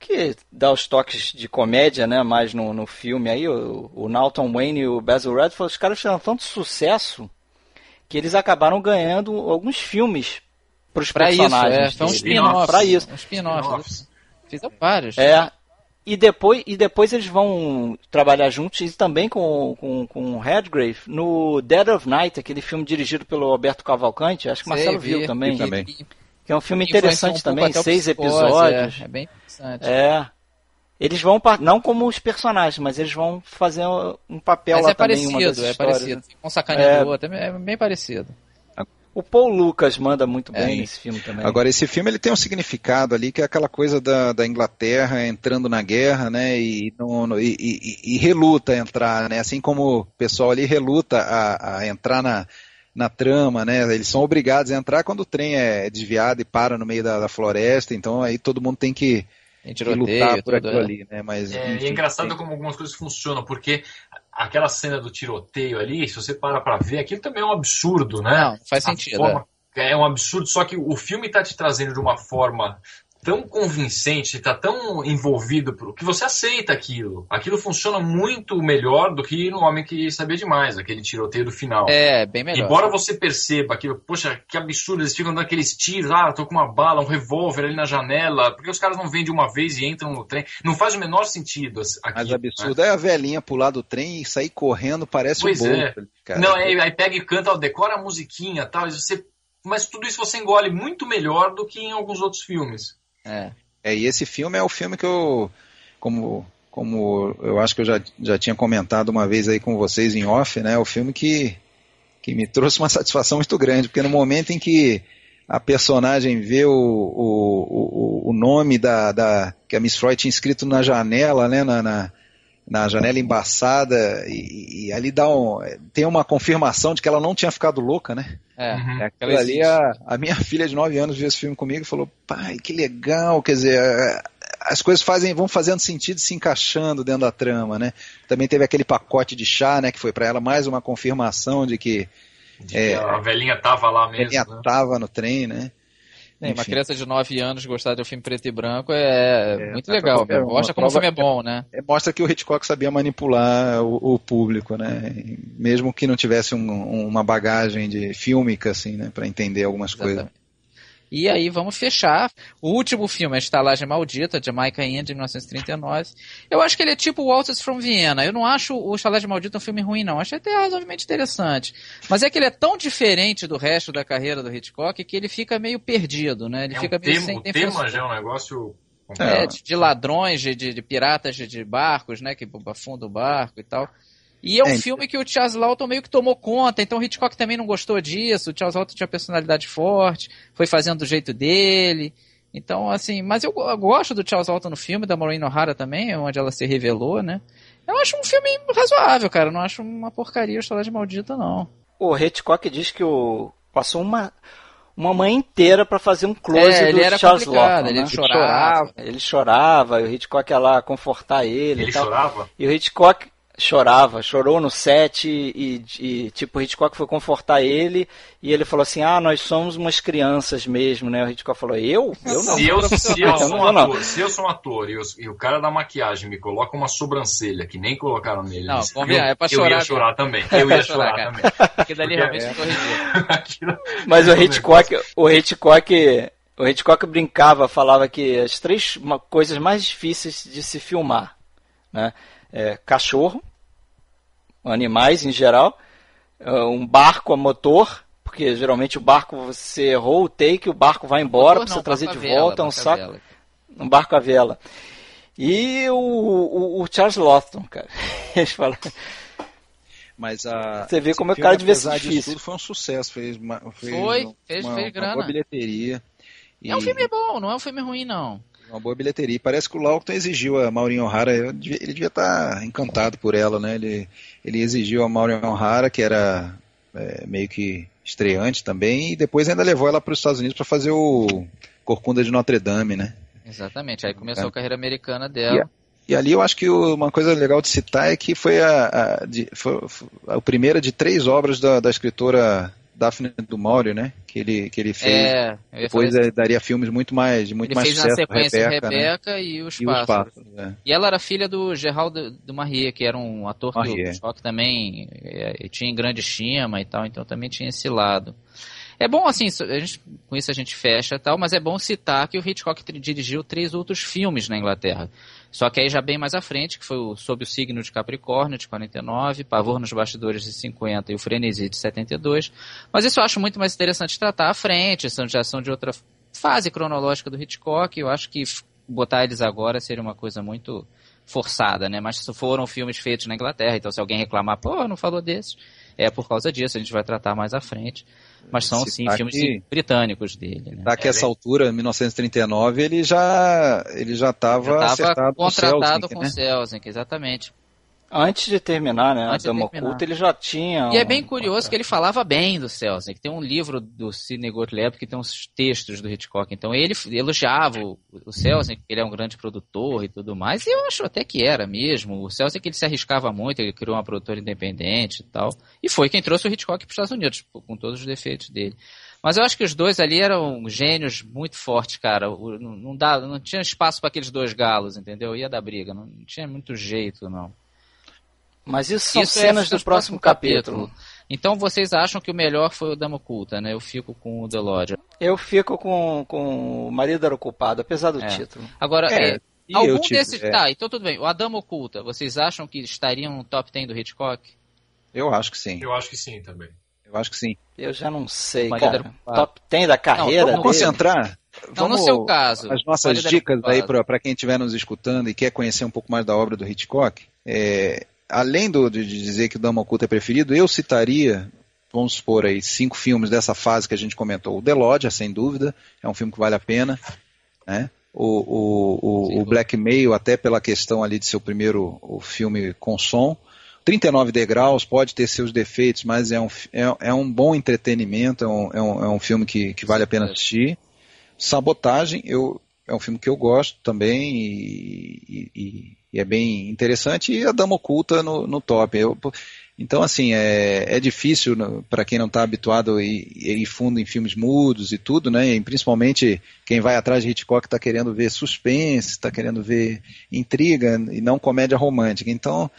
que dá os toques de comédia, né? Mais no, no filme aí, o, o Nalton Wayne e o Basil Redford, os caras fizeram tanto sucesso que eles acabaram ganhando alguns filmes para os personagens. Isso, é, foi um spin-off. Para isso. Um spin-off. Fizeram vários. É. E depois, e depois eles vão trabalhar juntos e também com, com, com Redgrave no Dead of Night, aquele filme dirigido pelo Alberto Cavalcante, acho que Sei, Marcelo vi, viu também. Vi, também. Que é um filme interessante um também, seis episódios. É, é bem interessante. É. Eles vão, não como os personagens, mas eles vão fazer um papel mas lá é também. Parecido, é parecido, um sacaneador, é... é bem parecido. O Paul Lucas manda muito bem é, nesse filme também. Agora, esse filme ele tem um significado ali, que é aquela coisa da, da Inglaterra entrando na guerra, né, e, no, no, e, e, e, reluta a entrar, né, assim como o pessoal ali reluta a, a entrar na, na trama, né, eles são obrigados a entrar quando o trem é desviado e para no meio da, da floresta, então aí todo mundo tem que em tiroteio, por tudo, é. ali, né? Mas, é, enfim, é engraçado tem... como algumas coisas funcionam, porque aquela cena do tiroteio ali, se você para pra ver, aquilo também é um absurdo, né? Não, faz sentido. Forma, é. é um absurdo, só que o filme está te trazendo de uma forma tão convincente, está tão envolvido que você aceita aquilo. Aquilo funciona muito melhor do que no Homem que Sabia Demais, aquele tiroteio do final. É, bem melhor. Embora você perceba aquilo, poxa, que absurdo, eles ficam dando aqueles tiros, ah, tô com uma bala, um revólver ali na janela, porque os caras não vêm de uma vez e entram no trem. Não faz o menor sentido aquilo. Mas absurdo né? é a velhinha pular do trem e sair correndo, parece pois um é. Cara. Não, aí, aí pega e canta, ó, decora a musiquinha e tal, e você mas tudo isso você engole muito melhor do que em alguns outros filmes. É. é. E esse filme é o filme que eu, como como eu acho que eu já, já tinha comentado uma vez aí com vocês em off, né? O filme que, que me trouxe uma satisfação muito grande, porque no momento em que a personagem vê o, o, o, o nome da, da, que a Miss Freud tinha escrito na janela, né? Na, na, na janela embaçada, e, e, ali dá um, tem uma confirmação de que ela não tinha ficado louca, né? É, uhum. Aquilo ali, a, a minha filha de 9 anos viu esse filme comigo e falou, pai, que legal, quer dizer, as coisas fazem, vão fazendo sentido se encaixando dentro da trama, né? Também teve aquele pacote de chá, né? Que foi para ela mais uma confirmação de que, de é, que a velhinha tava lá mesmo. A velhinha né? tava no trem, né? É, uma criança de 9 anos gostar de um filme preto e branco é, é muito legal. É mostra como o filme é bom, né? É, mostra que o Hitchcock sabia manipular o, o público, né? Mesmo que não tivesse um, uma bagagem de fílmica, assim, né? Para entender algumas Exatamente. coisas. E aí vamos fechar. O último filme, A Estalagem Maldita, Jamaica Inn, de 1939. Eu acho que ele é tipo Walters from Vienna. Eu não acho o Estalagem Maldita um filme ruim, não. Acho até razoavelmente interessante. Mas é que ele é tão diferente do resto da carreira do Hitchcock que ele fica meio perdido, né? Ele é fica um meio tema, sem... O tema já é um negócio... É, de, de ladrões, de, de, de piratas de, de, barcos, né? Que afundam o barco e tal. E é um é, filme que o Charles Lawton meio que tomou conta, então o Hitchcock também não gostou disso. O Charles Lawton tinha personalidade forte, foi fazendo do jeito dele. Então, assim, mas eu, eu gosto do Charles Lawton no filme, da Maureen O'Hara também, onde ela se revelou, né? Eu acho um filme razoável, cara. Eu não acho uma porcaria o de Maldita, não. O Hitchcock diz que o passou uma uma manhã inteira para fazer um close é, do era Charles Lawton. Ele, né? chorava. Ele chorava, e o Hitchcock ia lá confortar ele. Ele e chorava? E o Hitchcock chorava, chorou no set e, e, tipo, o Hitchcock foi confortar ele e ele falou assim, ah, nós somos umas crianças mesmo, né? O Hitchcock falou, eu? Eu não. Se eu, se eu sou um ator, se eu sou um ator e, e, o cara da maquiagem me coloca uma sobrancelha que nem colocaram nele, não, eu, é pra chorar, eu ia chorar também. Eu ia chorar, também. Porque dali realmente é. Mas o Hitchcock, o Hitchcock, o Hitchcock brincava, falava que as três coisas mais difíceis de se filmar, né? É, cachorro, animais em geral, é, um barco a motor, porque geralmente o barco você errou o take, o barco vai embora para você trazer de vela, volta, é um saco, um barco a vela. E o, o, o Charles Lawton, cara, eles falam. Mas a. Você vê como o cara devia ser difícil. Tudo foi um sucesso, fez, fez foi, fez, uma, fez grana. Uma boa bilheteria. E... É um filme bom, não é um filme ruim, não. Uma boa bilheteria. Parece que o Lawton exigiu a Maureen O'Hara, ele devia estar encantado por ela, né? Ele, ele exigiu a Maureen O'Hara, que era é, meio que estreante também, e depois ainda levou ela para os Estados Unidos para fazer o Corcunda de Notre Dame, né? Exatamente, aí começou é. a carreira americana dela. E, e ali eu acho que uma coisa legal de citar é que foi a, a, de, foi a primeira de três obras da, da escritora Daphne do Mauro, né? Que ele, que ele fez. É, Depois é, daria filmes muito mais, muito ele mais fez sucesso. na sequência Rebeca, Rebeca né? e os Pássaros. E, os é. e ela era filha do Geraldo do Marie, que era um ator que o Hitchcock também é, tinha em grande estima e tal, então também tinha esse lado. É bom, assim, gente, com isso a gente fecha tal, mas é bom citar que o Hitchcock dirigiu três outros filmes na Inglaterra. Só que aí já bem mais à frente, que foi o Sob o Signo de Capricórnio, de 49, Pavor nos Bastidores, de 50 e o Frenesi, de 72. Mas isso eu acho muito mais interessante tratar à frente, são, já são de outra fase cronológica do Hitchcock, eu acho que botar eles agora seria uma coisa muito forçada, né? Mas foram filmes feitos na Inglaterra, então se alguém reclamar, pô, não falou desses, é por causa disso, a gente vai tratar mais à frente. Mas são, sim, filmes que, britânicos dele. Né? Daqui é, essa altura, 1939, ele já ele já estava contratado com o Selznick, né? exatamente. Antes de terminar, né? Antes a Dama Oculta, ele já tinha. E um... é bem curioso que ele falava bem do Selznick. Tem um livro do Sidney Gottlieb que tem uns textos do Hitchcock. Então ele elogiava o, o Selznick, ele é um grande produtor e tudo mais. E eu acho até que era mesmo. O Selznick ele se arriscava muito, ele criou uma produtora independente e tal. E foi quem trouxe o Hitchcock para os Estados Unidos, com todos os defeitos dele. Mas eu acho que os dois ali eram gênios muito fortes, cara. Não, dá, não tinha espaço para aqueles dois galos, entendeu? Ia dar briga, não, não tinha muito jeito, não. Mas isso são isso é cenas é do próximo capítulo. capítulo. Então vocês acham que o melhor foi o Dama Oculta, né? Eu fico com o The Lodge. Eu fico com, com o Marido Era Ocupado, apesar do é. título. Agora, é, é, algum desses... É. Tá, então tudo bem. O A Dama Oculta, vocês acham que estariam no top 10 do Hitchcock? Eu acho que sim. Eu acho que sim também. Eu acho que sim. Eu já não sei, cara. Top 10 da carreira não, Vamos concentrar. Não, no seu caso. As nossas dicas aí para quem estiver nos escutando e quer conhecer um pouco mais da obra do Hitchcock, é, além do, de dizer que o Dama Oculta é preferido, eu citaria, vamos supor aí, cinco filmes dessa fase que a gente comentou. O The Lodge, sem dúvida, é um filme que vale a pena. Né? O, o, o, o Blackmail, até pela questão ali de ser o primeiro o filme com som. 39 degraus pode ter seus defeitos, mas é um, é, é um bom entretenimento, é um, é um, é um filme que, que vale a pena assistir. Sabotagem, eu, é um filme que eu gosto também e, e, e é bem interessante. E a Dama Oculta no, no top. Eu, então, assim, é, é difícil para quem não está habituado e ir fundo em filmes mudos e tudo, né? E principalmente quem vai atrás de Hitchcock está querendo ver suspense, está querendo ver intriga e não comédia romântica. Então,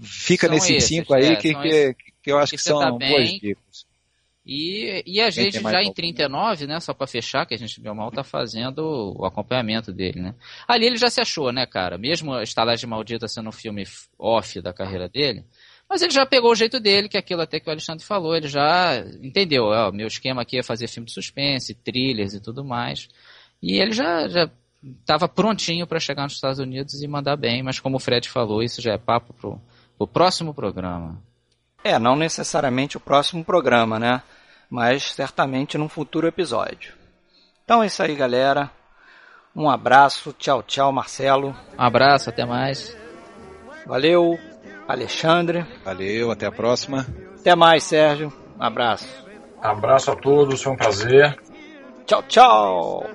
fica são nesses esses, cinco aí é, que, que, que, eu acho que, que são tá boas dicas. E, e a gente já em 39, né, só para fechar, que a gente viu mal, tá fazendo o acompanhamento dele, né? Ali ele já se achou, né, cara? Mesmo a Estalagem Maldita sendo um filme off da carreira dele, mas ele já pegou o jeito dele, que é aquilo até que o Alexandre falou, ele já entendeu, ó, meu esquema aqui é fazer filme de suspense, thrillers e tudo mais. E ele já, já estava prontinho para chegar nos Estados Unidos e mandar bem, mas como o Fred falou, isso já é papo pro, pro próximo programa. É, não necessariamente o próximo programa, né? Mas certamente num futuro episódio. Então é isso aí, galera. Um abraço, tchau, tchau, Marcelo. Um abraço, até mais. Valeu, Alexandre. Valeu, até a próxima. Até mais, Sérgio. Um abraço. Abraço a todos, foi um prazer. Tchau, tchau.